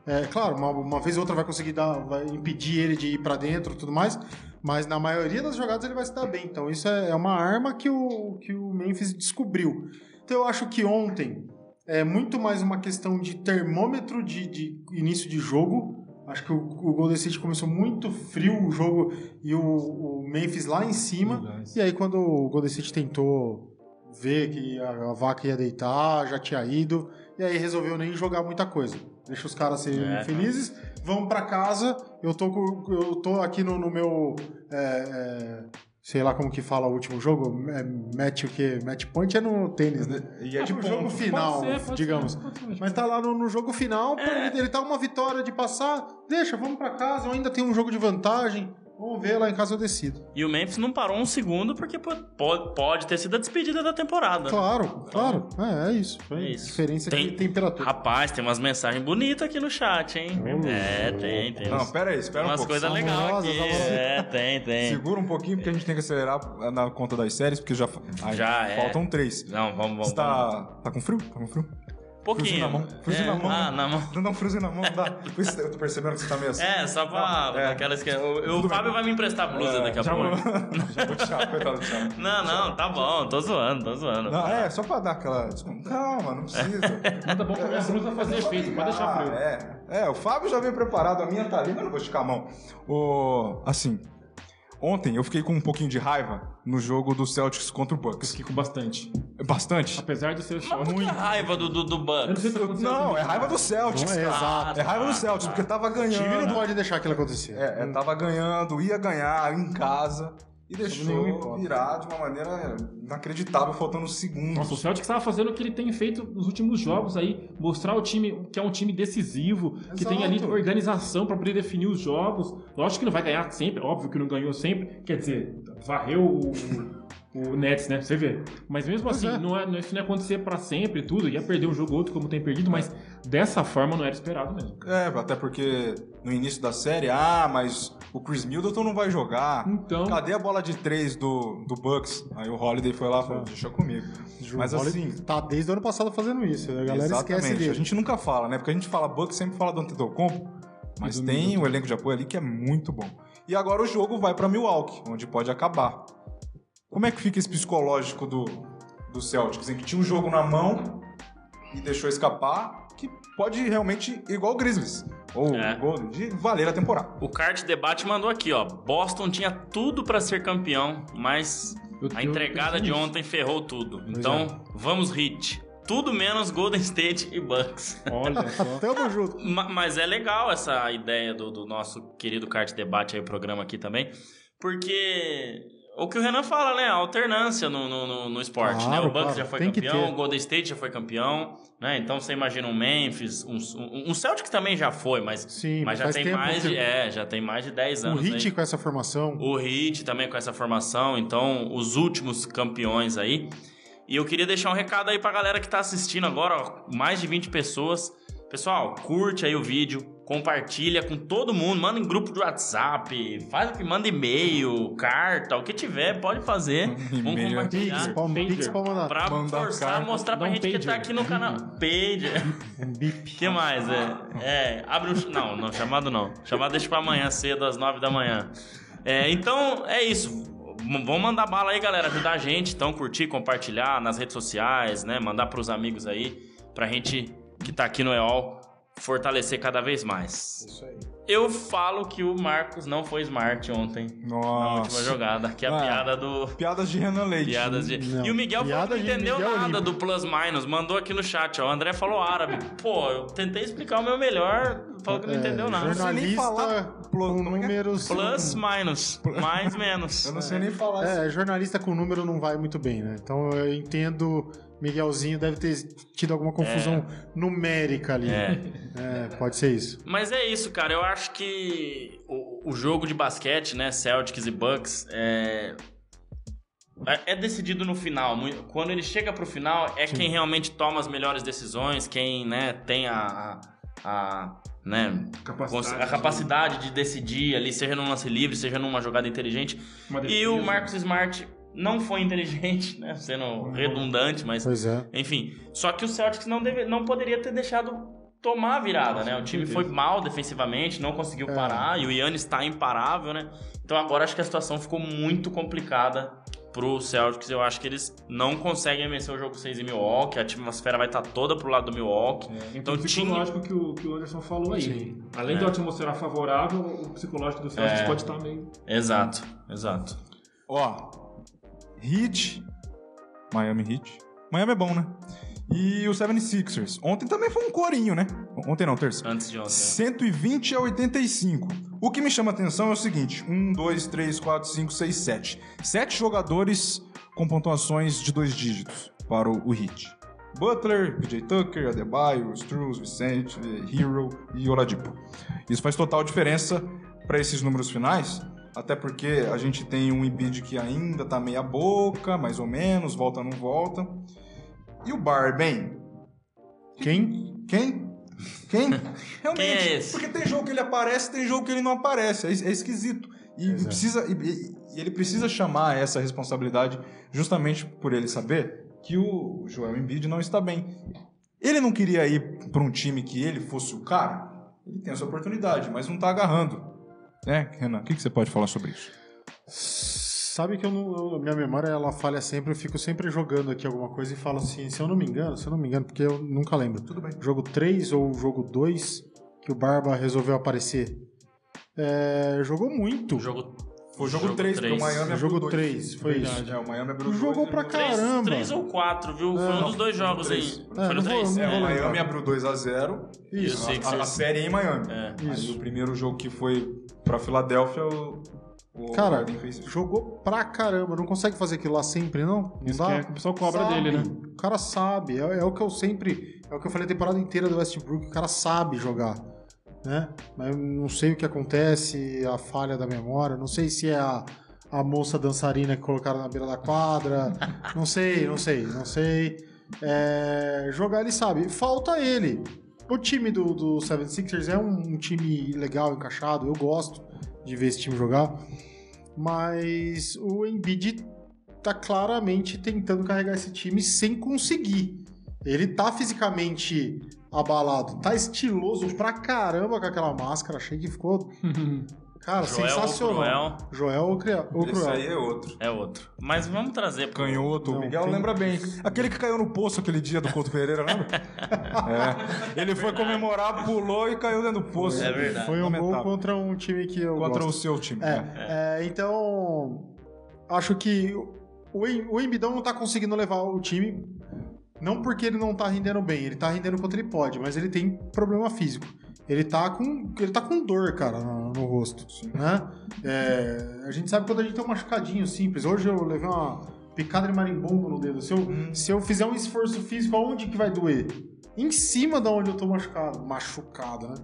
É claro, uma, uma vez ou outra vai conseguir dar, vai impedir ele de ir pra dentro e tudo mais, mas na maioria das jogadas ele vai se dar bem. Então isso é, é uma arma que o, que o Memphis descobriu. Então eu acho que ontem é muito mais uma questão de termômetro de, de início de jogo. Acho que o, o Golden State começou muito frio o jogo e o, o Memphis lá em cima. E aí, quando o Golden State tentou ver que a, a vaca ia deitar, já tinha ido, e aí resolveu nem jogar muita coisa. Deixa os caras serem É. felizes, vão pra casa. Eu tô, com- eu tô aqui no, no meu. é, é, sei lá como que fala o último jogo. É, match o quê? Match point é no tênis, né? E é de o jogo final, Pode ser, pode digamos. ser, pode ser. Mas tá lá no, no jogo final, É. ele, ele tá uma vitória de passar. Deixa, vamos pra casa, eu ainda tenho um jogo de vantagem. Vamos ver lá em casa eu decido. E o Memphis não parou um segundo porque po- po- pode ter sido a despedida da temporada. Claro, claro. É, é isso. É É isso. Diferença Tem- de temperatura. Rapaz, tem umas mensagens bonitas aqui no chat, hein? É, tem, tem. Não, pera aí, espera um umas pouco. coisas legais aqui. É, tem, tem. Segura um pouquinho, porque a gente tem que acelerar na conta das séries, porque já, Já é. faltam três. Não, vamos, vamos. Você tá, tá com frio? Tá com frio? Friozinho Pouquinho. na mão, friozinho É, na mão. Ah, na mão. Não um friozinho na mão, não dá. Eu tô percebendo que você tá meio assim. É, só pra. É. Aquelas que. O, o Fábio vai me emprestar a blusa É, daqui a já pouco. vou- [LAUGHS] Já vou tirar, coitado do Thiago. Não, não, tá bom, tô zoando, tô zoando. Não, é, só pra dar aquela. Calma, não precisa. Nada bom pra minha blusa fazer efeito, pode deixar Ah, frio. É, é, o Fábio já veio preparado, a minha tá ali, mas eu não vou esticar a mão. O, assim, ontem eu fiquei com um pouquinho de raiva no jogo do Celtics contra o Bucks. Fico bastante. Bastante. Apesar de ser Mas short. por que raiva do, do, do Eu não Bucks? sei tá Não, é raiva do Celtics. Não é exato. É raiva do Celtics, porque tava O time não ganhando. pode deixar aquilo acontecer. É, é, tava ganhando, ia ganhar em casa e deixou virar de uma maneira inacreditável, faltando segundos. Nossa, o Celtics estava fazendo o que ele tem feito nos últimos jogos aí, mostrar o time que é um time decisivo, que tem ali Exato. organização para poder definir os jogos. Lógico que não vai ganhar sempre, óbvio que não ganhou sempre, quer dizer, varreu o, o Nets, né? Você vê. Mas mesmo assim, é. não é, isso não ia acontecer para sempre, tudo, ia perder um jogo ou outro como tem perdido, mas dessa forma não era esperado mesmo. É, até porque no início da série, ah, mas o Chris Middleton não vai jogar. Então, Cadê a bola de três do, do Bucks? Aí o Holiday foi lá e falou, deixa comigo. Mas assim, Tá desde o ano passado fazendo isso. A galera esquece exatamente, dele. a gente nunca fala, né? Porque a gente fala Bucks, sempre fala do Antetokounmpo, mas tem o elenco de apoio ali que é muito bom. E agora o jogo vai pra Milwaukee, onde pode acabar. Como é que fica esse psicológico do, do Celtics, em que tinha um jogo na mão e deixou escapar, que pode realmente, igual o Grizzlies, ou É. o Golden, de valer a temporada. O Kart Debate mandou aqui, ó. Boston tinha tudo pra ser campeão, mas eu- a entregada de ontem ferrou tudo. Pois Então, é. vamos hit. Tudo menos Golden State e Bucks. Olha só. [LAUGHS] Tamo junto. Ma- Mas é legal essa ideia do, do nosso querido Kart Debate aí, o programa aqui também, porque o que o Renan fala, né? A alternância no, no, no- no esporte, Claro, né? O Bucks claro, já foi tem campeão, o Golden State já foi campeão, né? Então você imagina um Memphis, um, um, um Celtics também já foi, mas, Sim, mas já tem tempo mais de, é, já tem mais de 10 O anos. Hit aí. com essa formação. O Heat também com essa formação, então os últimos campeões aí. E eu queria deixar um recado aí pra galera que tá assistindo agora, ó, mais de 20 pessoas. Pessoal, curte aí o vídeo, compartilha com todo mundo, manda em grupo de WhatsApp, faz o que manda e-mail, carta, o que tiver, pode fazer. Vamos compartilhar. Pix, pra. Pix pra mandar. Pra Mandar forçar, carta. mostrar pra um gente que tá aqui no canal. [LAUGHS] Pager. Um bip. [LAUGHS] que mais? É, é abre um. Não, não, chamado não. Chamado deixa pra amanhã cedo, às 9 da manhã. É, então, é isso. V- Vamos mandar bala aí, galera. Ajudar a gente. Então, curtir, compartilhar nas redes sociais, né? Mandar pros amigos aí. Pra gente que tá aqui no EOL fortalecer cada vez mais. Isso aí. Eu falo que o Marcos não foi smart ontem. Na última Nossa. jogada. Que é a Ah. piada do. Piadas de Renan Leite. Piadas de... Não. E o Miguel falou que não de entendeu Miguel nada Lima. do plus minus, mandou aqui no chat, ó. O André falou árabe. Pô, eu tentei explicar o meu melhor, falou que não É, entendeu nada. sei nem falar Jornalista com é é? números. Plus minus, mais menos. [LAUGHS] Eu não sei nem falar isso. É, jornalista com número não vai muito bem, né? Então eu entendo. Miguelzinho deve ter tido alguma confusão numérica ali. É. É, pode ser isso. Mas é isso, cara. Eu acho que o, o jogo de basquete, né, Celtics e Bucks, é... é- é decidido no final. Quando ele chega pro final, é quem realmente toma as melhores decisões, quem, né, tem a, a- a, né, Capacidade, a capacidade de decidir ali, seja num lance livre, seja numa jogada inteligente. E o. Marcus Smart não foi inteligente, né? Sendo redundante, mas Pois é. enfim. Só que o Celtics não, deve, não poderia ter deixado tomar a virada, né? O time foi mal defensivamente, não conseguiu É. parar, e o Yannis está imparável, né? Então agora acho que a situação ficou muito complicada pro Celtics. Eu acho que eles não conseguem vencer o jogo 6 em Milwaukee, a atmosfera vai estar toda pro lado do Milwaukee. Então, Então o psicológico que, o, que o Anderson falou aí. Sim. Além É. da atmosfera favorável, o psicológico do Celtics É. pode estar meio. Exato, exato. Ó, Heat, Miami Heat. Miami é bom, né? E o 76ers. Ontem também foi um corinho, né? Ontem não, terça. Antes de ontem. 120 a 85. O que me chama a atenção é o seguinte: 1, 2, 3, 4, 5, 6, 7. Sete jogadores com pontuações de dois dígitos para o, o Heat. Butler, PJ Tucker, Adebayo, Struz, Vicente, Hero e Oladipo. Isso faz total diferença para esses números finais, até porque a gente tem um Embiid que ainda tá meia boca, mais ou menos, volta não volta. E o Bar, bem, Quem? quem? Quem? [LAUGHS] Realmente. Quem é esse? Porque tem jogo que ele aparece, tem jogo que ele não aparece. É, é esquisito. E, Exato. precisa, e, e- e ele precisa chamar essa responsabilidade justamente por ele saber que o Joel Embiid não está bem. Ele não queria ir para um time que ele fosse o cara. Ele tem essa oportunidade, mas não está agarrando. Né, Renan? O que, que você pode falar sobre isso? Sabe que eu não, eu- minha memória ela falha sempre, eu fico sempre jogando aqui alguma coisa e falo assim, se eu não me engano, se eu não me engano, porque eu nunca lembro. Tudo bem. Jogo 3 ou jogo 2 que o Barba resolveu aparecer. É, jogou muito. Jogo. Foi o jogo 3, porque o Miami Jogo dois. 3, foi Verdade, isso. É, o Miami abriu Jogou dois, pra né? Três, Caramba. três ou quatro, viu? Foi um Não, dos dois jogos aí. três. Foi É, não vou- 3. não É, o. Miami abriu 2 a 0 E o Isso. A, a Sixers. série em Miami. É. Aí Isso. o primeiro jogo que foi pra Filadélfia, o, o Cara, isso. Jogou pra caramba, não consegue fazer aquilo lá sempre, não? Não Isso dá? é o pessoal cobra Sabe. dele, né? O cara sabe, é, é o que eu sempre. É o que eu falei a temporada inteira do Westbrook, o cara sabe jogar. Né? Mas eu não sei o que acontece, a falha da memória, não sei se é a, a moça dançarina que colocaram na beira da quadra. [LAUGHS] não sei, não sei, não sei. É, jogar ele sabe. Falta ele. O time do, do 76ers é um, um time legal, encaixado, eu gosto de ver esse time jogar. Mas o Embiid tá claramente tentando carregar esse time sem conseguir. Ele tá fisicamente abalado, tá estiloso pra caramba com aquela máscara. Achei que ficou, [LAUGHS] cara, Joel sensacional. Joel ou Cruel? ou Esse Cruel. aí é outro. É outro. Mas vamos trazer pro. Canhoto, o Miguel tem- lembra bem. Aquele que caiu no poço aquele dia do Couto Pereira, lembra? [LAUGHS] é. Ele foi comemorar, pulou e caiu dentro do poço. É verdade. Foi um gol contra um time que eu Contra gosto. o seu time. né? É, é, então, acho que o Embidão não tá conseguindo levar o time, não porque ele não tá rendendo bem, ele tá rendendo quanto ele pode, mas ele tem problema físico. Ele tá com, ele tá com dor, cara, no, no rosto, né? É, a gente sabe quando a gente tem um machucadinho simples. Hoje eu levei uma picada de marimbondo no dedo. Se eu, se eu fizer um esforço físico, aonde que vai doer? Em cima da onde eu tô machucado. Machucado, né?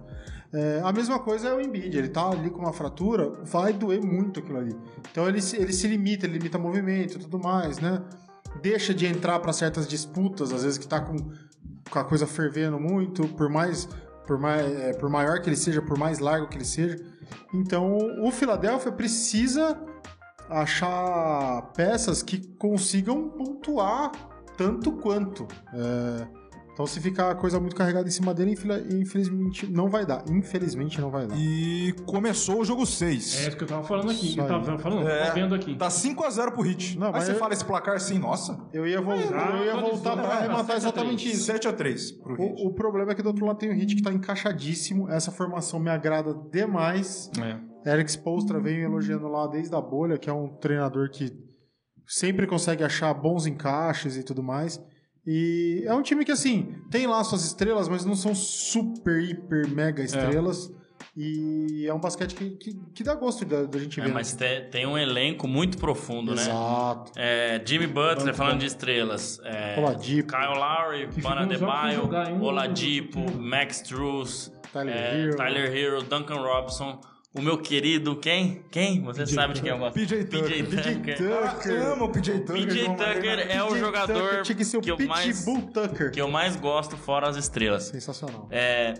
É, a mesma coisa é o Embiid, ele tá ali com uma fratura, vai doer muito aquilo ali. Então ele, ele se limita, ele limita movimento e tudo mais, né? Deixa de entrar para certas disputas, às vezes que tá com, com a coisa fervendo muito, por mais, por mais é, por maior que ele seja, por mais largo que ele seja. Então o Philadelphia precisa achar peças que consigam pontuar tanto quanto. É, então, se ficar a coisa muito carregada em cima dele, infelizmente não vai dar. Infelizmente não vai dar. E começou o jogo É 6. isso que eu tava falando aqui. Eu tava falando, É. tava vendo aqui. Tá 5x0 pro Hit. Não, Aí mas você eu- fala esse placar assim, nossa. Eu ia voltar, eu ia voltar para arrematar exatamente isso. 7x3 pro Hit. O, o problema é que do outro lado tem o Hit que tá encaixadíssimo. Essa formação me agrada demais. É. Eric Spolstra veio elogiando lá desde a bolha, que é um treinador que sempre consegue achar bons encaixes e tudo mais. E é um time que, assim, tem lá suas estrelas, mas não são super, hiper, mega estrelas. E é um basquete que, que, que dá gosto da, da gente É, ver. mas te- tem um elenco muito profundo, né? Exato. É, Jimmy Butler, Banco falando de estrelas. É, Oladipo. Kyle Lowry, Que Bana ficou só sem jogar em Debaio, um- Oladipo, Max Struz, Tyler é, Hero. Tyler Hero, Duncan Robinson. O meu querido, quem? Quem? Você sabe de quem eu gosto. PJ PJ Tucker. Tucker. Tucker. Amo o PJ Tucker. PJ Tucker é o PJ jogador Tucker que que eu mais Tucker. que eu mais gosto fora as estrelas. Sensacional. É,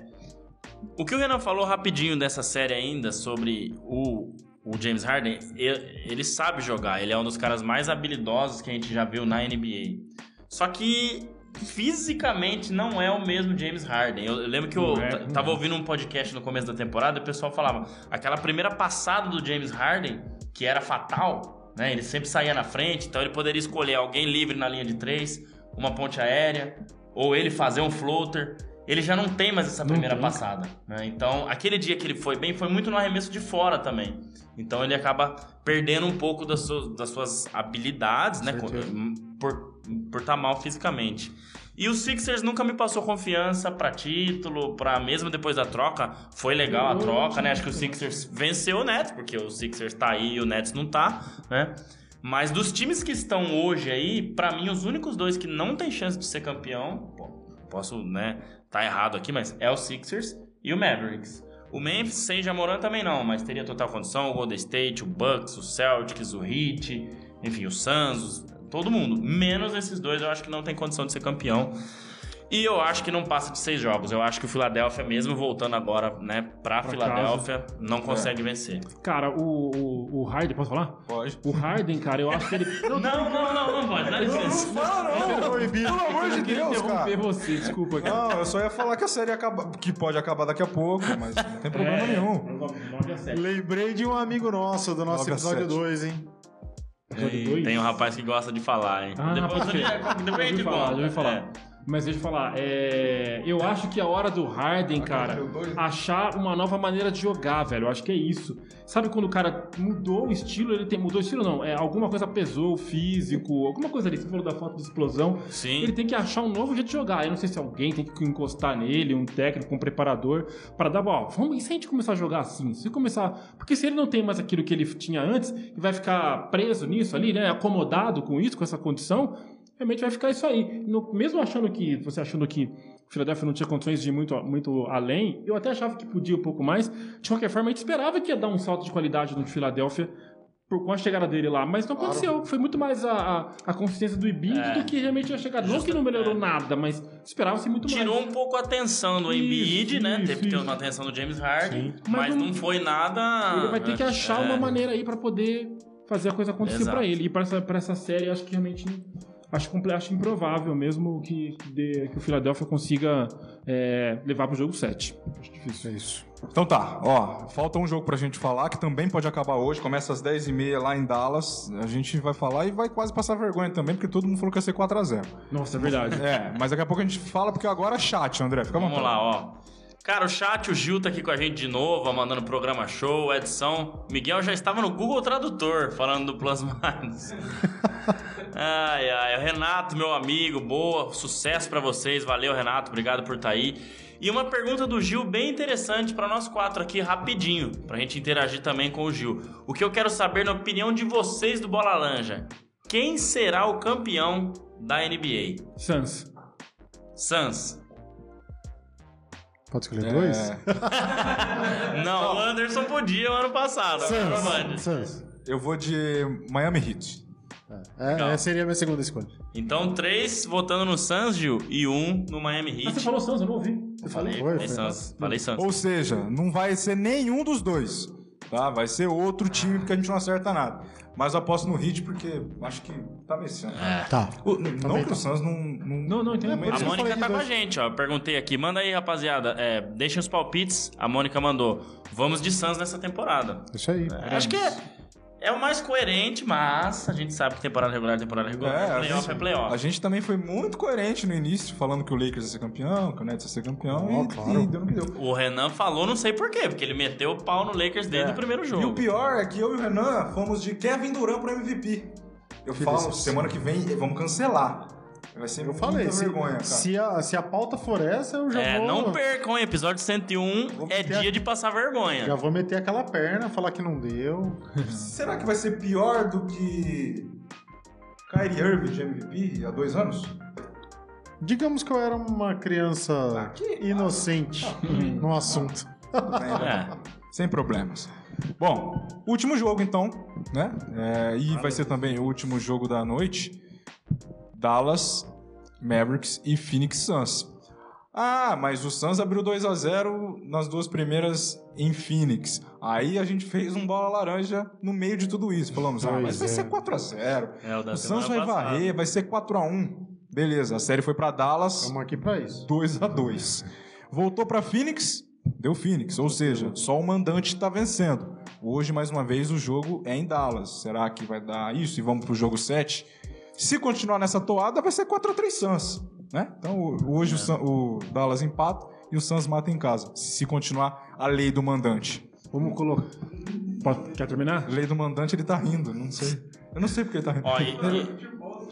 O que o Renan falou rapidinho dessa série ainda sobre o, o James Harden, ele, ele sabe jogar, ele é um dos caras mais habilidosos que a gente já viu na NBA. Só que fisicamente não é o mesmo James Harden. Eu, eu lembro que eu é, tava ouvindo um podcast no começo da temporada e o pessoal falava aquela primeira passada do James Harden, que era fatal, né? Ele sempre saía na frente, então ele poderia escolher alguém livre na linha de três, uma ponte aérea, ou ele fazer um floater. Ele já não tem mais essa primeira passada. né? Então, aquele dia que ele foi bem foi muito no arremesso de fora também. Então, ele acaba perdendo um pouco das suas, das suas habilidades, né? Certeza. Por por estar mal fisicamente. E o Sixers nunca me passou confiança pra título, pra mesmo depois da troca. Foi legal a troca, né? Acho que o Sixers venceu o Nets, porque o Sixers tá aí e o Nets não tá, né? Mas dos times que estão hoje aí, pra mim, os únicos dois que não tem chance de ser campeão, posso, né, tá errado aqui, mas é o Sixers e o Mavericks. O Memphis sem Jamoran também não, mas teria total condição. O Golden State, o Bucks, o Celtics, o Heat, enfim, o Suns, todo mundo. Menos esses dois, eu acho que não tem condição de ser campeão. E eu acho que não passa de seis jogos. Eu acho que o Philadelphia, mesmo voltando agora, né, pra, Pra Philadelphia, não consegue vencer. Cara, o, o, o Harden, posso falar? Pode. O Harden, cara, eu acho que ele. Não, não, não, não pode, dá licença. Não, Proibido. Pelo amor de Deus, cara. você, desculpa, cara. Não, eu só ia falar que a série acaba, que pode acabar daqui a pouco, mas não tem problema É, nenhum. 9 a 7. Lembrei de um amigo nosso, do nosso episódio sete. 2, hein? Episódio E dois? Tem um rapaz que gosta de falar, hein? Ah, depois depois a gente falar, já ouvi falar. É. Mas deixa eu falar, é, eu acho que a hora do Harden, cara, achar uma nova maneira de jogar, velho. Eu acho que é isso. Sabe quando o cara mudou o estilo, ele tem. Mudou o estilo, não. É, alguma coisa pesou, o físico, alguma coisa ali. Você falou da falta de explosão. Sim. Ele tem que achar um novo jeito de jogar. Eu não sei se alguém tem que encostar nele, um técnico, um preparador, para dar, ó, vamos, e se a gente começar a jogar assim? Se começar. Porque se ele não tem mais aquilo que ele tinha antes, e vai ficar preso nisso ali, né? Acomodado com isso, com essa condição, realmente vai ficar isso aí. No- mesmo achando que, você achando que o Philadelphia não tinha condições de ir muito, muito além, eu até achava que podia um pouco mais. De qualquer forma, a gente esperava que ia dar um salto de qualidade no Philadelphia por, com a chegada dele lá, mas não aconteceu. Foi muito mais a, a, a consistência do Embiid É. do que realmente a chegada. Não que não melhorou nada, mas esperava-se muito Tirou mais. um pouco a atenção do Embiid, né? isso, Teve que ter uma atenção do James Harden, Mas mas, não- não foi nada. Ele vai ter que achar é, uma maneira aí pra poder fazer a coisa acontecer pra ele. E pra essa, pra essa série, eu acho que realmente acho, acho improvável mesmo que, que, o Philadelphia consiga é, levar pro jogo 7. Acho difícil. É isso. Então tá, ó, falta um jogo pra gente falar, que também pode acabar hoje, começa às 10h30 lá em Dallas. A gente vai falar e vai quase passar vergonha também, porque todo mundo falou que ia ser 4x0. Nossa, é verdade. É, mas daqui a pouco a gente fala, porque agora é chat, André, fica Vamos vontade. lá, ó. Cara, o chat, o Gil tá aqui com a gente de novo, mandando programa show, edição. Miguel já estava no Google Tradutor falando do [LAUGHS] Minus. ai, ai. O Renato, meu amigo, boa, sucesso pra vocês. Valeu, Renato, obrigado por estar aí. E uma pergunta do Gil bem interessante pra nós quatro aqui, rapidinho, pra gente interagir também com o Gil. O que eu quero saber, na opinião de vocês do Bola Laranja, quem será o campeão da NBA? Suns. Suns. Pode escolher dois? É, [LAUGHS] Não, o Anderson podia o ano passado. agora não pode. Suns. Suns. eu vou de Miami Heat. É, Legal. essa seria a minha segunda escolha. Então, três votando no Suns, Gil, e um no Miami Ah, você Heat. falou Suns, eu não ouvi. Você falou? Falei, Foi, falei foi. Suns. Falei Suns. Ou seja, não vai ser nenhum dos dois, tá? Vai ser outro time, porque a gente não acerta nada. Mas eu aposto no Heat, porque acho que tá vencendo. Tá. O- não que o Suns não... Não, Não, não, entendo. É, A Mônica tá com a gente, ó. Perguntei aqui. Manda aí, rapaziada. É, deixem os palpites. A Mônica mandou. Vamos de Suns nessa temporada. Isso aí. É, acho que é, é o mais coerente, mas a gente sabe que temporada regular é temporada regular. É, a playoff gente- é playoff. A gente também foi muito coerente no início, falando que o Lakers ia ser campeão, que o Nets ia ser campeão, Ó, e, claro. e deu no que deu. O Renan falou, não sei porquê, porque ele meteu o pau no Lakers desde É. o primeiro jogo. E o pior é que eu e o Renan fomos de Kevin Durant pro MVP. Eu falo, decepção. semana que vem vamos cancelar. Vai ser Eu muita falei, se, vergonha, cara. se, a, se a pauta for essa, eu já É, vou... não percam, episódio 101 Vou é dia a- de passar vergonha. Já vou meter aquela perna, falar que não deu. [LAUGHS] Será que vai ser pior do que Kyrie Irving de MVP há dois anos? Digamos que eu era uma criança Aqui? inocente [LAUGHS] no assunto. [LAUGHS] É. Sem problemas. Bom, último jogo então, né? É, e vai ser também o último jogo da noite. Dallas, Mavericks e Phoenix Suns. Ah, mas o Suns abriu 2 a 0 nas duas primeiras em Phoenix. Aí a gente fez um bola laranja no meio de tudo isso. Falamos, ah, mas vai é. ser 4 a 0 É, o O Suns vai passada. varrer, vai ser 4 a 1 Beleza, a série foi pra Dallas, Estamos aqui pra isso. 2 a 2 Voltou pra Phoenix, deu Phoenix. Ou seja, só o mandante tá vencendo. Hoje, mais uma vez, o jogo é em Dallas. Será que vai dar isso? E vamos pro jogo 7? Se continuar nessa toada, vai ser 4 a 3 Suns. Né? Então, o- hoje o, Sun- o Dallas empata e o Suns mata em casa. Se continuar a lei do mandante. Vamos colocar. Pode- Quer terminar? Lei do mandante, ele tá rindo, não sei. Eu não sei porque ele tá rindo. Ó, e,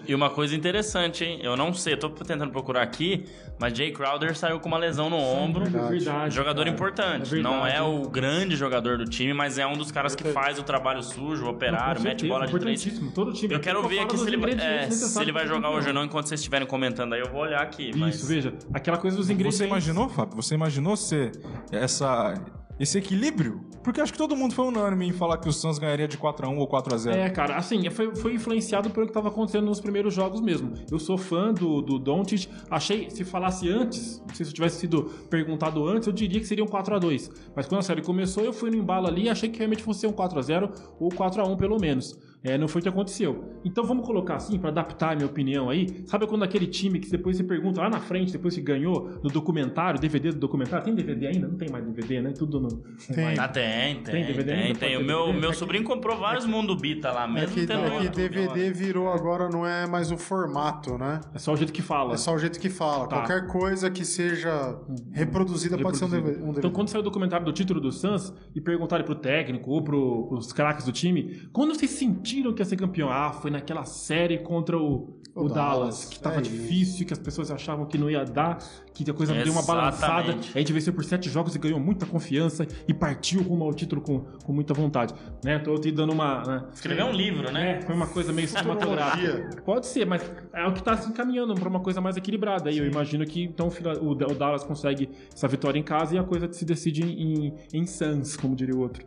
e- uma coisa interessante, hein? Eu não sei, eu tô tentando procurar aqui, mas Jay Crowder saiu com uma lesão no ombro. Verdade. Jogador cara. importante. É verdade. não é o grande jogador do time, mas é um dos caras que faz o trabalho sujo, o operário, Com mete bola de três. importantíssimo. Todo time. Eu quero ver aqui se ele, é, se ele vai jogar hoje ou não. Enquanto vocês estiverem comentando aí, eu vou olhar aqui. mas- Isso, veja. Aquela coisa dos ingredientes. Você imaginou, Fábio? Você imaginou ser essa, esse equilíbrio? Porque acho que todo mundo foi unânime em falar que o Suns ganharia de 4x1 ou 4x0. É, cara, assim, foi, foi influenciado pelo que estava acontecendo nos primeiros jogos mesmo. Eu sou fã do, do Doncic, achei, se falasse antes, não sei se eu tivesse sido perguntado antes, eu diria que seria um 4x2. Mas quando a série começou, eu fui no embalo ali e achei que realmente fosse um 4x0 ou 4x1 pelo menos. É, não foi o que aconteceu. Então vamos colocar assim, para adaptar a minha opinião aí. Sabe quando aquele time que depois você pergunta lá na frente, depois que ganhou, no documentário, DVD do documentário, tem DVD ainda? Não tem mais DVD, né? Tudo no. Tem. Ah, tem, tem, Tem tem. DVD ainda? tem. Pode O meu, DVD? meu Aqui- sobrinho comprou vários Mundo Bita lá É mesmo. que, tendo é que tudo, DVD virou agora, não é mais o formato, né? É só o jeito que fala. É só o jeito que fala. Tá. Qualquer coisa que seja reproduzida pode ser um. DVD. Então, quando saiu o documentário do título do Suns e perguntaram pro técnico ou pro, pros craques do time, quando vocês sentiram que ia ser campeão? Ah, foi naquela série contra o, o, O Dallas, Dallas, que tava é difícil, que as pessoas achavam que não ia dar, que a coisa deu uma balançada. A gente venceu por sete jogos e ganhou muita confiança e partiu rumo ao título com, com muita vontade. Né? Tô te dando uma. né? Escreveu um livro, né? É, foi uma coisa meio cinematográfica. Pode ser, mas é o que tá se encaminhando para uma coisa mais equilibrada. E eu imagino que então o o Dallas consegue essa vitória em casa e a coisa se decide em, em Suns, como diria o outro.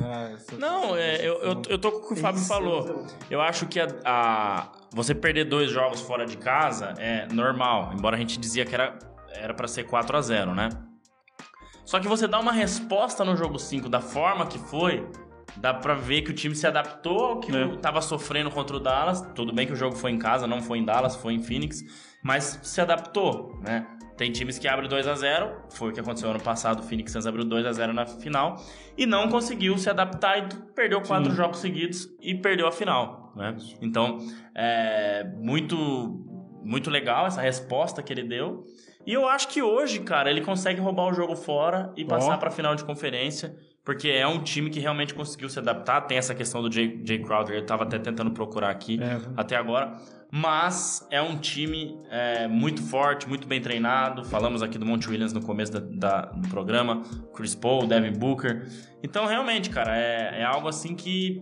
Ah, Não, é, eu, eu, eu tô com o que o Fábio falou. Eu acho que a, a- você perder dois jogos fora de casa é normal, embora a gente dizia que era era para ser 4 a 0 né? Só que você dá uma resposta no jogo 5 da forma que foi, dá pra ver que o time se adaptou ao que É. tava sofrendo contra o Dallas. Tudo bem que o jogo foi em casa, não foi em Dallas, foi em Phoenix, mas se adaptou, né? Tem times que abrem 2 a 0 foi o que aconteceu ano passado, o Phoenix Suns abriu 2 a 0 na final e não conseguiu se adaptar e perdeu quatro Sim. jogos seguidos e perdeu a final, né? Então, é muito muito legal essa resposta que ele deu. E eu acho que hoje, cara, ele consegue roubar o jogo fora e passar Ó. pra final de conferência, porque é um time que realmente conseguiu se adaptar. Tem essa questão do Jay, Jay Crowder, eu tava até tentando procurar aqui É. até agora. Mas é um time é, muito forte, muito bem treinado. Falamos aqui do Monte Williams no começo da- da- do programa. Chris Paul, Devin Booker. Então, realmente, cara, é, é algo assim que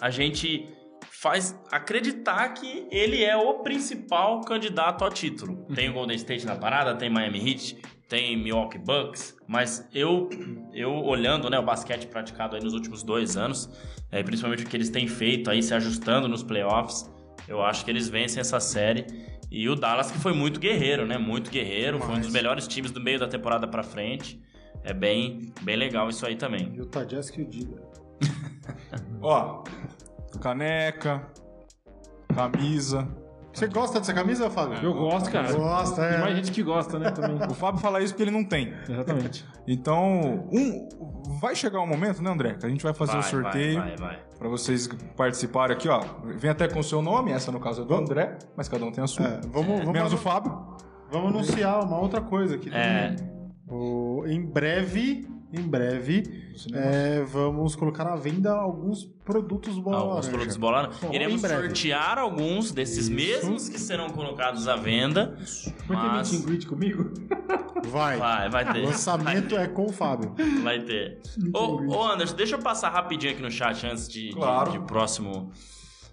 a gente faz acreditar que ele é o principal candidato ao título. Tem o Golden State na parada, tem Miami Heat, tem Milwaukee Bucks, mas eu, eu olhando né, o basquete praticado aí nos últimos dois anos, é, principalmente o que eles têm feito aí, se ajustando nos playoffs, eu acho que eles vencem essa série. E o Dallas que foi muito guerreiro, né? Muito guerreiro, foi um dos melhores times do meio da temporada pra frente. É bem, bem legal isso aí também. Utah Jazz que o diga. [LAUGHS] Ó, caneca, camisa. Você gosta dessa camisa, Fábio? Eu gosto, cara. Gosta, Tem é. mais gente que gosta, né, também. O Fábio fala isso porque ele não tem. Exatamente. Então, um, vai chegar um momento, né, André? Que a gente vai fazer o Vai, sorteio Vai, vai, vai. pra vocês participarem aqui, ó. Vem até com o seu nome, essa no caso é do André, mas cada um tem a sua. É, vamos, vamos, Menos o Fábio. vamos anunciar uma outra coisa aqui É. também. O- em breve, em breve, é, vamos colocar à venda alguns produtos bola Alguns laranja. produtos bola laranja. Bom, Iremos sortear alguns desses Isso. mesmos que serão colocados à venda. Vai ter Mas- meet comigo? [LAUGHS] Vai. Vai, vai O ter. lançamento é com o Fábio. Vai ter. Ô, ô, Anderson, deixa eu passar rapidinho aqui no chat antes de, de- Claro. de próximo.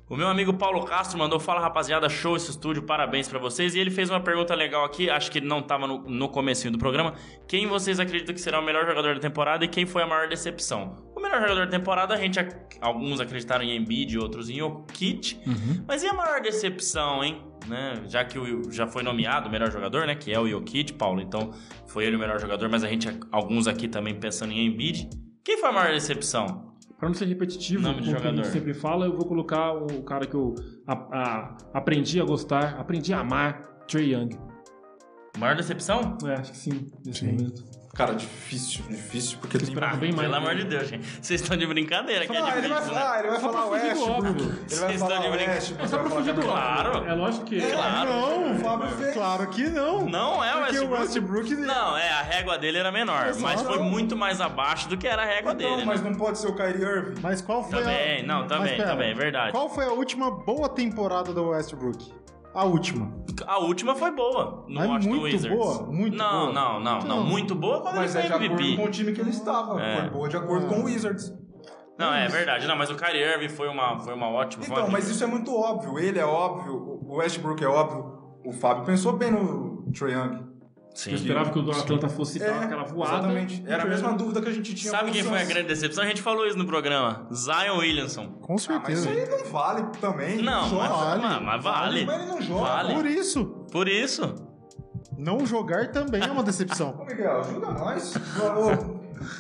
O meu amigo Paulo Castro mandou: Fala rapaziada, show esse estúdio, parabéns pra vocês. E ele fez uma pergunta legal aqui, acho que ele não tava no, no comecinho do programa. Quem vocês acreditam que será o melhor jogador da temporada e quem foi a maior decepção? O melhor jogador da temporada, a gente, alguns acreditaram em Embiid, outros em Jokic. Mas e a maior decepção, hein? né? Já que o, já foi nomeado o melhor jogador, né? Que é o Jokic, Paulo. Então, foi ele o melhor jogador, mas a gente, alguns aqui também pensando em Embiid. Quem foi a maior decepção? Pra não ser repetitivo, Nome como a gente sempre fala, eu vou colocar o cara que eu a- a- aprendi a gostar, aprendi a amar, Trey Young. Maior decepção? É, acho que sim, nesse Sim. momento. Cara, difícil, difícil, porque tem... esperava bem mais. Pelo amor de Deus, gente. Vocês estão de brincadeira, que é Ah, ele vai difícil, né? falar, ele vai falar Westbrook. Ele vai Vocês estão falar de brincadeira. Westbrook. É só pra vai falar fugir do. Claro. É lógico que. Claro. Não, O Fábio fez. Claro que não. Não é o Porque o Westbrook. Westbrook- Não, é, a régua dele era menor, mas foi muito mais abaixo do que era a régua Então, dele, mas né? não pode ser o Kyrie Irving. Mas qual foi Também, a... não, Mas também, pera, também, é verdade. Qual foi a última boa temporada do Westbrook? A última. A última foi boa no Washington muito Wizards. boa, muito não, boa. Não, não, não, Não. Muito boa quando Mas é ele de foi acordo MVP. com o time que ele estava. É. Foi boa de acordo com o Wizards. Não, é verdade. Não, mas o Kyrie Irving foi uma, foi uma ótima... foi Então, uma- mas isso é muito óbvio. Ele é óbvio, o Westbrook é óbvio. O Fábio pensou bem no Trae Young. Sim. Eu esperava que o Atlanta fosse dar aquela voada. Exatamente. Era a mesma dúvida que a gente tinha Sabe quem foi a grande decepção? A gente falou isso no programa. Zion Williamson. Com Ah, mas isso certeza. aí não vale também. Não, Ele mas, joga. vale. mas- mas vale. Mas ele não joga. Vale. Por isso, Por isso. não jogar também é uma decepção. Ô, Miguel, ajuda nós.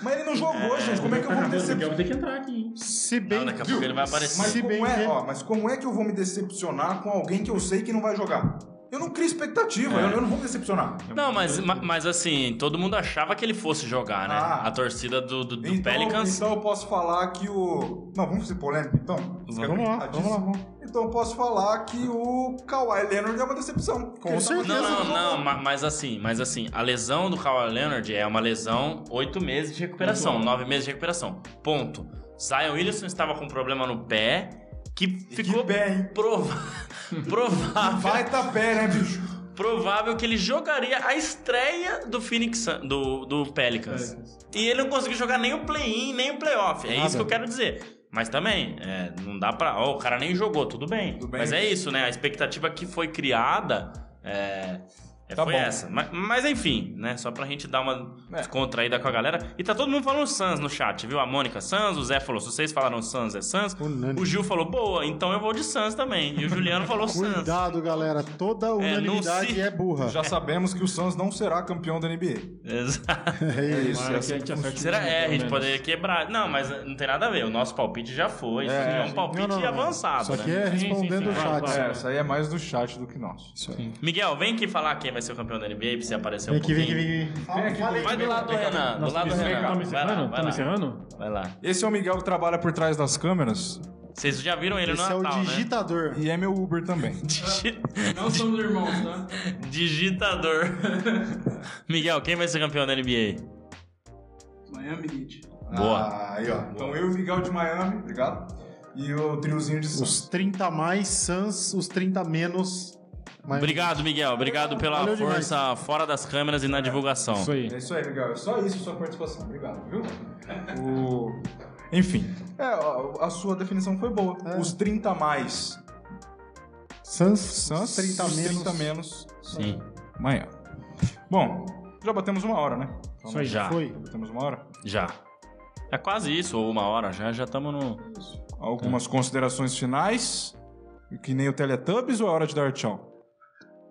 Mas ele não jogou, gente. Como é que eu vou me Acabou, o Miguel decepcionar? vai ter que entrar aqui, hein? Se bem Não, daqui a pouco ele vai aparecer. Mas Se como, bem é, que- ó, mas como é que eu vou me decepcionar com alguém que eu sei que não vai jogar? Eu não crio expectativa, É. eu, eu não vou me decepcionar. Não, mas, ma- mas assim, todo mundo achava que ele fosse jogar, né? Ah. A torcida do, do, do Então, Pelicans. então eu posso falar que o. Não, vamos ser polêmico então? Vamos lá, vamos lá, vamos. Então eu posso falar que o Kawhi Leonard é uma decepção. Com tá certeza. Não, não, não, ma- mas assim, mas assim, a lesão do Kawhi Leonard é uma lesão oito meses de recuperação, nove meses de recuperação. Ponto. Zion Williamson estava com problema no pé que ficou Que pé, prova- [LAUGHS] provável, Vai tá pé, né, bicho? provável que ele jogaria a estreia do Phoenix Sun- do, do Pelicans. E ele não conseguiu jogar nem o play-in, nem o playoff. É Nada. isso que eu quero dizer. Mas também, é, não dá pra. ó, o cara nem jogou, tudo bem. Tudo bem. Mas é isso, né? A expectativa que foi criada é, é, Tá foi bom. essa. Mas, mas enfim, né? Só pra gente dar uma É. descontraída com a galera. E tá todo mundo falando Suns no chat, viu? A Mônica Suns, o Zé falou: se vocês falaram Suns, é Suns. Unânime. O Gil falou: boa, então eu vou de Suns também. E o Juliano falou Suns. Cuidado, galera. Toda unanimidade se- é burra. Já sabemos que o Suns não será campeão da NBA. Exato. É isso. isso. Tomara assim a gente acerte Será? É, a gente poderia quebrar. Não, mas não tem nada a ver. O nosso palpite já foi. Isso É, aqui é um sim. palpite Não, não, não. avançado, Isso aqui né? é Sim, sim, respondendo sim, o chat. É, isso aí é mais do chat do que nosso. Miguel, vem aqui falar quem vai ser o campeão da NBA pra você aparecer Vem um aqui, vem pouquinho. aqui, vem aqui. Vem aqui, aí. Vai do lado do Renan, do lado do Renan. encerrando? Vai lá, vai lá. encerrando? Vai lá. Esse é o Miguel que trabalha por trás das câmeras Vocês já viram ele Esse no é o Natal, né? digitador. e é meu Uber também. [LAUGHS] Digi- Não somos irmãos, tá? [LAUGHS] Digitador. [LAUGHS] Miguel, quem vai ser campeão da NBA? Miami Heat. Boa. Ah, aí, ó. Então eu e o Miguel de Miami, obrigado. E o triozinho de Suns. Os 30 mais Suns, os 30 menos. Miami. Obrigado, Miguel. Obrigado pela Valeu demais. força fora das câmeras e na divulgação. Isso aí. É isso aí, Miguel. É só isso sua participação. Obrigado, viu? O... Enfim, é, a, a sua definição foi boa. É. Os 30 mais Suns, Suns, 30 os menos. 30 menos Sim. Miami. Bom, já batemos uma hora, né? Então, Isso aí. Já. Foi. Batemos uma hora. Já. É quase isso, ou uma hora. Já já estamos no. Algumas considerações finais. Que nem o Teletubbies ou é hora de dar tchau?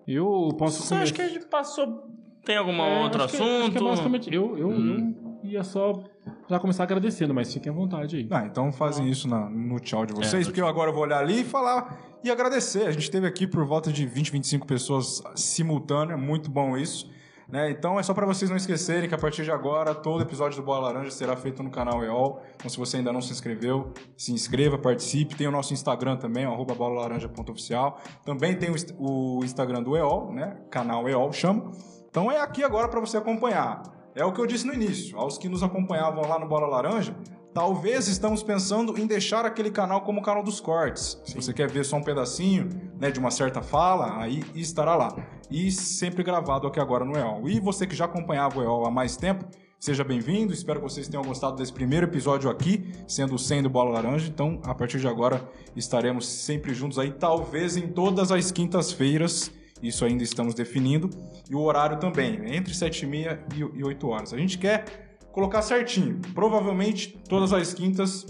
Eu posso Você acha que a começar- gente passou. Tem algum É, outro acho que- acho assunto? que é basicamente. Eu, eu, Hum. eu ia só já começar agradecendo, mas fiquem à vontade aí. Ah, então fazem isso na- no tchau de vocês, É, porque eu agora vou olhar ali e falar e agradecer. A gente teve aqui por volta de 20, 25 pessoas simultâneas, muito bom isso. Né? Então é só para vocês não esquecerem que a partir de agora todo episódio do Bola Laranja será feito no canal EOL. Então se você ainda não se inscreveu, se inscreva, participe. Tem o nosso Instagram também, arroba bolalaranja.oficial. Também tem o Instagram do EOL, né? canal EOL chama. Então é aqui agora para você acompanhar. É o que eu disse no início. Aos que nos acompanhavam lá no Bola Laranja, talvez estamos pensando em deixar aquele canal como o canal dos cortes. Se você quer ver só um pedacinho né, de uma certa fala, aí estará lá. E sempre gravado aqui agora no EOL. E você que já acompanhava o EOL há mais tempo, seja bem-vindo. Espero que vocês tenham gostado desse primeiro episódio aqui, sendo o 100 do Bola Laranja. Então, a partir de agora, estaremos sempre juntos aí, talvez em todas as quintas-feiras. Isso ainda estamos definindo. E o horário também, entre 7h30 e 8 horas. A gente quer colocar certinho. Provavelmente todas as quintas.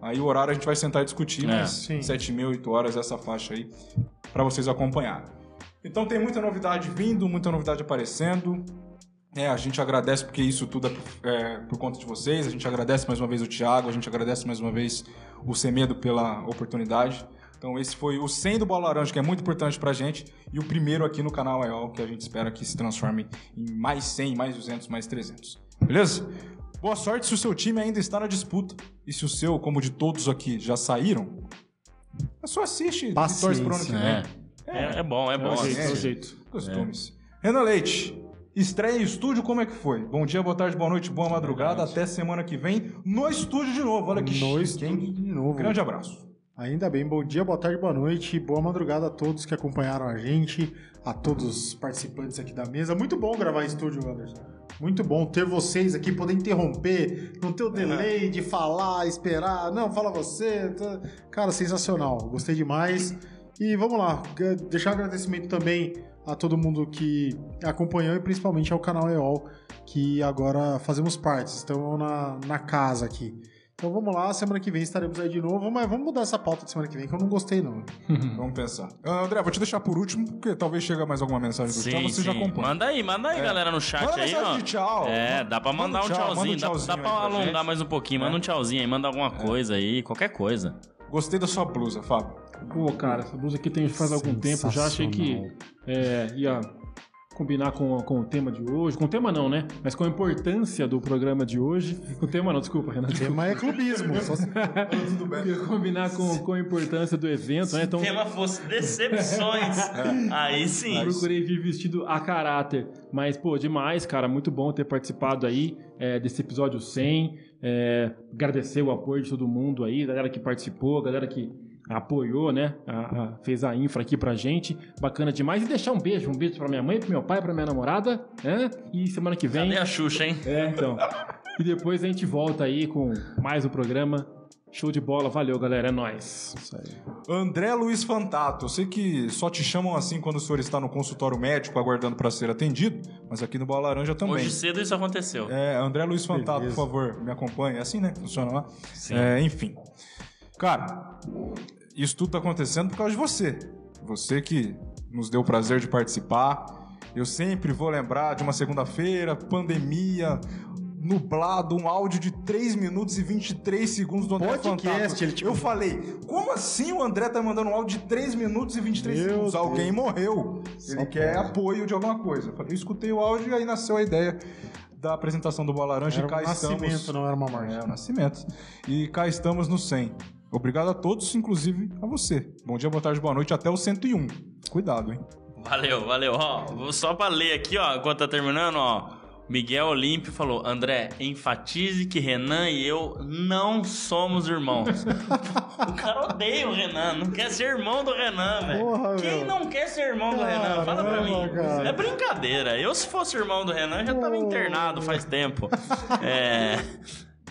Aí o horário a gente vai sentar e discutir, É, mas sim. 7 mil, 8 horas, essa faixa aí, para vocês acompanharem. Então tem muita novidade vindo, muita novidade aparecendo. É, a gente agradece porque isso tudo é por, é, por conta de vocês. A gente agradece mais uma vez o Thiago, a gente agradece mais uma vez o Semedo pela oportunidade. Então esse foi o 100 do Bola Laranja, que é muito importante pra gente, e o primeiro aqui no canal EOL, que a gente espera que se transforme em mais 100, mais 200, mais 300. Beleza? Boa sorte se o seu time ainda está na disputa. E se o seu, como de todos aqui, já saíram, é só assiste e torce pro ano que Paciência, vem. É. É, é bom, é bom. É o jeito, é. é o jeito. Costumes. Renan Leite, estreia em estúdio, como é que foi? Bom dia, boa tarde, boa noite, boa madrugada. Até semana que vem no estúdio de novo. Olha que No chique, hein? estúdio de novo. Grande abraço. Ainda bem, bom dia, boa tarde, boa noite, boa madrugada a todos que acompanharam a gente, a todos os participantes aqui da mesa. Muito bom gravar em estúdio, Anderson. Muito bom ter vocês aqui, poder interromper, não ter o delay de falar, esperar. Não, fala você. tá- Cara, sensacional. Gostei demais. E vamos lá, deixar um agradecimento também a todo mundo que acompanhou e principalmente ao canal EOL, que agora fazemos parte, estamos na, na casa aqui. Então vamos lá, semana que vem estaremos aí de novo, mas vamos mudar essa pauta de semana que vem, que eu não gostei não. [LAUGHS] Vamos pensar. Ah, André, vou te deixar por último, porque talvez chegue mais alguma mensagem do tchau, Sim, você já sim. acompanha. Manda aí, manda aí, É. galera, no chat Manda aí, mensagem ó. de tchau. É, dá pra Manda mandar um um tchau, manda um tchauzinho. dá, tchauzinho dá pra pra alongar gente. mais um pouquinho. Manda um tchauzinho aí, manda alguma coisa aí, qualquer coisa. Gostei da sua blusa, Fábio. Pô, cara, essa blusa aqui tem faz algum tempo. Já achei que é, ia combinar com, com o tema de hoje. Com o tema não, né? Mas com a importância do programa de hoje. Com o tema não, desculpa, Renan. O tema é clubismo. só se- Tudo bem. Ia combinar com, com a importância do evento, né? Então, Se o tema fosse decepções, [LAUGHS] aí sim. procurei vir vestido a caráter. Mas, pô, demais, cara. Muito bom ter participado aí é, desse episódio 100. É, agradecer o apoio de todo mundo aí, galera que participou, galera que apoiou, né? a- a- fez a infra aqui pra gente. Bacana demais. E deixar um beijo. Um beijo pra minha mãe, pro meu pai, pra minha namorada. Né? E semana que vem. Cadê a Xuxa, hein? É, então. E depois a gente volta aí com mais um programa. Show de bola. Valeu, galera. É nóis. Isso aí. André Luiz Fantato, eu sei que só te chamam assim quando o senhor está no consultório médico aguardando para ser atendido, mas aqui no Bola Laranja também. Hoje cedo isso aconteceu. É, André Luiz Fantato, Beleza. por favor, me acompanhe. É assim, né? Funciona lá? Sim. É, enfim. Cara, isso tudo tá acontecendo por causa de você. Você que nos deu o prazer de participar. Eu sempre vou lembrar de uma segunda-feira, pandemia, nublado, um áudio de 3 minutos e 23 segundos do André Podcast, ele, tipo- Eu falei, como assim o André tá mandando um áudio de 3 minutos e 23 Meu segundos? Deus. Alguém morreu. Só Ele quer pode. apoio de alguma coisa. Eu escutei o áudio e aí nasceu a ideia da apresentação do Bola Laranja Era e cá um nascimento, estamos. não era uma morte. É, o nascimento. E cá estamos no 100. Obrigado a todos, inclusive a você. Bom dia, boa tarde, boa noite, até o 101. Cuidado, hein? Valeu, valeu. Ó, vou só pra ler aqui, ó, enquanto tá terminando, ó. Miguel Olímpio falou: André, enfatize que Renan e eu não somos irmãos. [LAUGHS] o cara odeia o Renan, não quer ser irmão do Renan, Porra, velho. Quem meu. não quer ser irmão do Renan? Fala pra mim. Cara. É brincadeira. Eu, se fosse irmão do Renan, já tava Oh. internado faz tempo. É.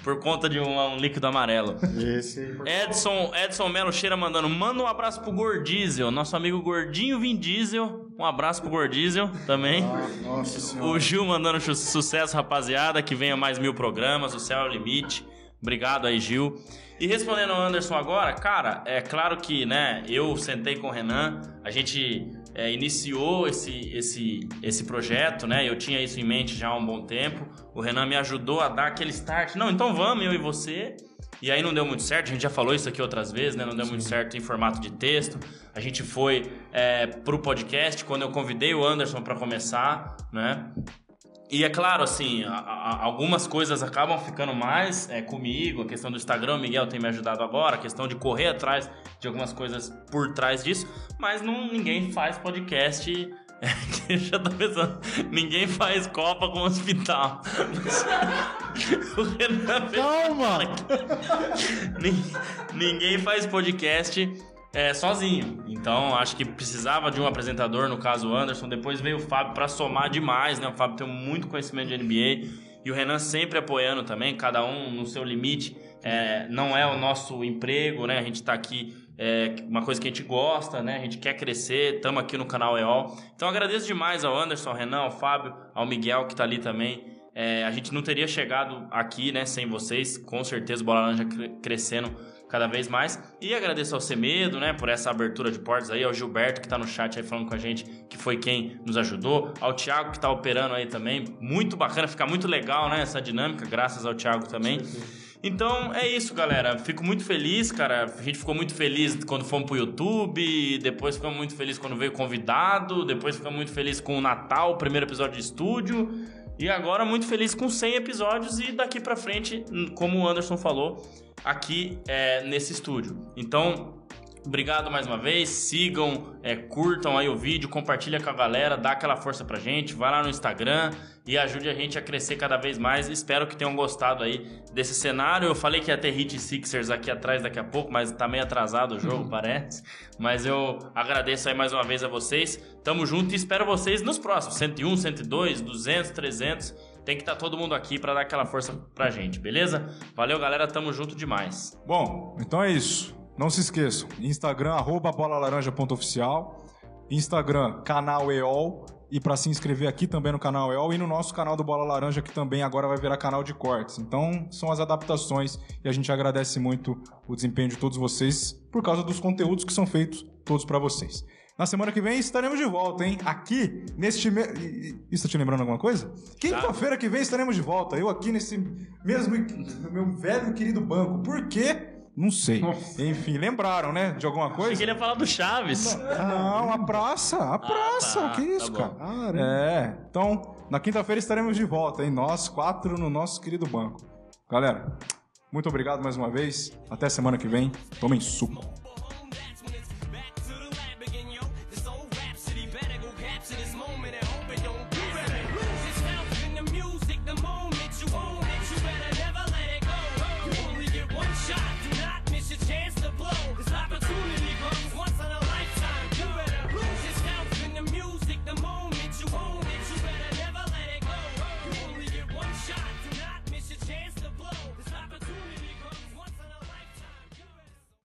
Por conta de um, um líquido amarelo. Esse. Edson, Edson Melo Cheira mandando, manda um abraço pro Gordiesel, nosso amigo Gordinho Vin Diesel. Um abraço pro Gordiesel também. Nossa senhora. O Gil mandando chu- sucesso, rapaziada, que venha mais mil programas, o céu é o limite. Obrigado aí, Gil. E respondendo ao Anderson agora, cara, é claro que, né, eu sentei com o Renan, a gente é, iniciou esse, esse, esse projeto, né, eu tinha isso em mente já há um bom tempo. O Renan me ajudou a dar aquele start. Não, então vamos, eu e você. E aí não deu muito certo, a gente já falou isso aqui outras vezes, né? Não deu muito certo em formato de texto. A gente foi é, pro podcast quando eu convidei o Anderson para começar, né? E é claro, assim, a- a- algumas coisas acabam ficando mais é, comigo. A questão do Instagram, o Miguel tem me ajudado agora. A questão de correr atrás de algumas coisas por trás disso. Mas não, ninguém faz podcast. É, [LAUGHS] já tô pensando. Ninguém faz Copa com hospital. [LAUGHS] o Renan fez Calma! [LAUGHS] Nin- Ninguém faz podcast é, sozinho. Então, acho que precisava de um apresentador, no caso o Anderson. Depois veio o Fábio para somar demais, né? O Fábio tem muito conhecimento de NBA. E o Renan sempre apoiando também, cada um no seu limite. É, não é o nosso emprego, né? A gente tá aqui, é uma coisa que a gente gosta, né? A gente quer crescer, estamos aqui no canal EOL. Então, agradeço demais ao Anderson, ao Renan, ao Fábio, ao Miguel que tá ali também. É, a gente não teria chegado aqui, né, sem vocês. Com certeza, o Bola Laranja cre- crescendo cada vez mais. E agradeço ao Semedo, né, por essa abertura de portas aí, ao Gilberto que tá no chat aí falando com a gente, que foi quem nos ajudou, ao Thiago que tá operando aí também. Muito bacana, fica muito legal, né, essa dinâmica, graças ao Thiago também. Então é isso, galera. Fico muito feliz, cara. A gente ficou muito feliz quando fomos pro YouTube, depois ficamos muito felizes quando veio convidado, depois ficamos muito felizes com o Natal, o primeiro episódio de estúdio. E agora muito feliz com 100 episódios e daqui pra frente, como o Anderson falou, aqui é, nesse estúdio. Então, Obrigado mais uma vez. Sigam, é, curtam aí o vídeo, compartilha com a galera, dá aquela força pra gente. Vai lá no Instagram e ajude a gente a crescer cada vez mais. Espero que tenham gostado aí desse cenário. Eu falei que ia ter Hit Sixers aqui atrás daqui a pouco, mas tá meio atrasado o jogo, parece. Mas eu agradeço aí mais uma vez a vocês. Tamo junto e espero vocês nos próximos 101, 102, 200, 300. Tem que estar todo mundo aqui para dar aquela força pra gente, beleza? Valeu, galera. Tamo junto demais. Bom, então é isso. Não se esqueçam, Instagram, arroba bolalaranja.oficial, Instagram, canal EOL, e para se inscrever aqui também no canal EOL e no nosso canal do Bola Laranja, que também agora vai virar canal de cortes. Então, são as adaptações e a gente agradece muito o desempenho de todos vocês por causa dos conteúdos que são feitos todos para vocês. Na semana que vem estaremos de volta, hein? Aqui, neste. Me... Isso tá te lembrando alguma coisa? Quinta-feira que vem estaremos de volta. Eu aqui nesse mesmo. meu velho e querido banco. Por quê? Não sei. Enfim, lembraram, né? De alguma Achei coisa? que ele ia falar do Chaves. Não, a praça, a praça. tá, que isso, tá cara? É. Então, na quinta-feira estaremos de volta, hein? Nós quatro no nosso querido banco. Galera, muito obrigado mais uma vez. Até semana que vem. Tomem suco.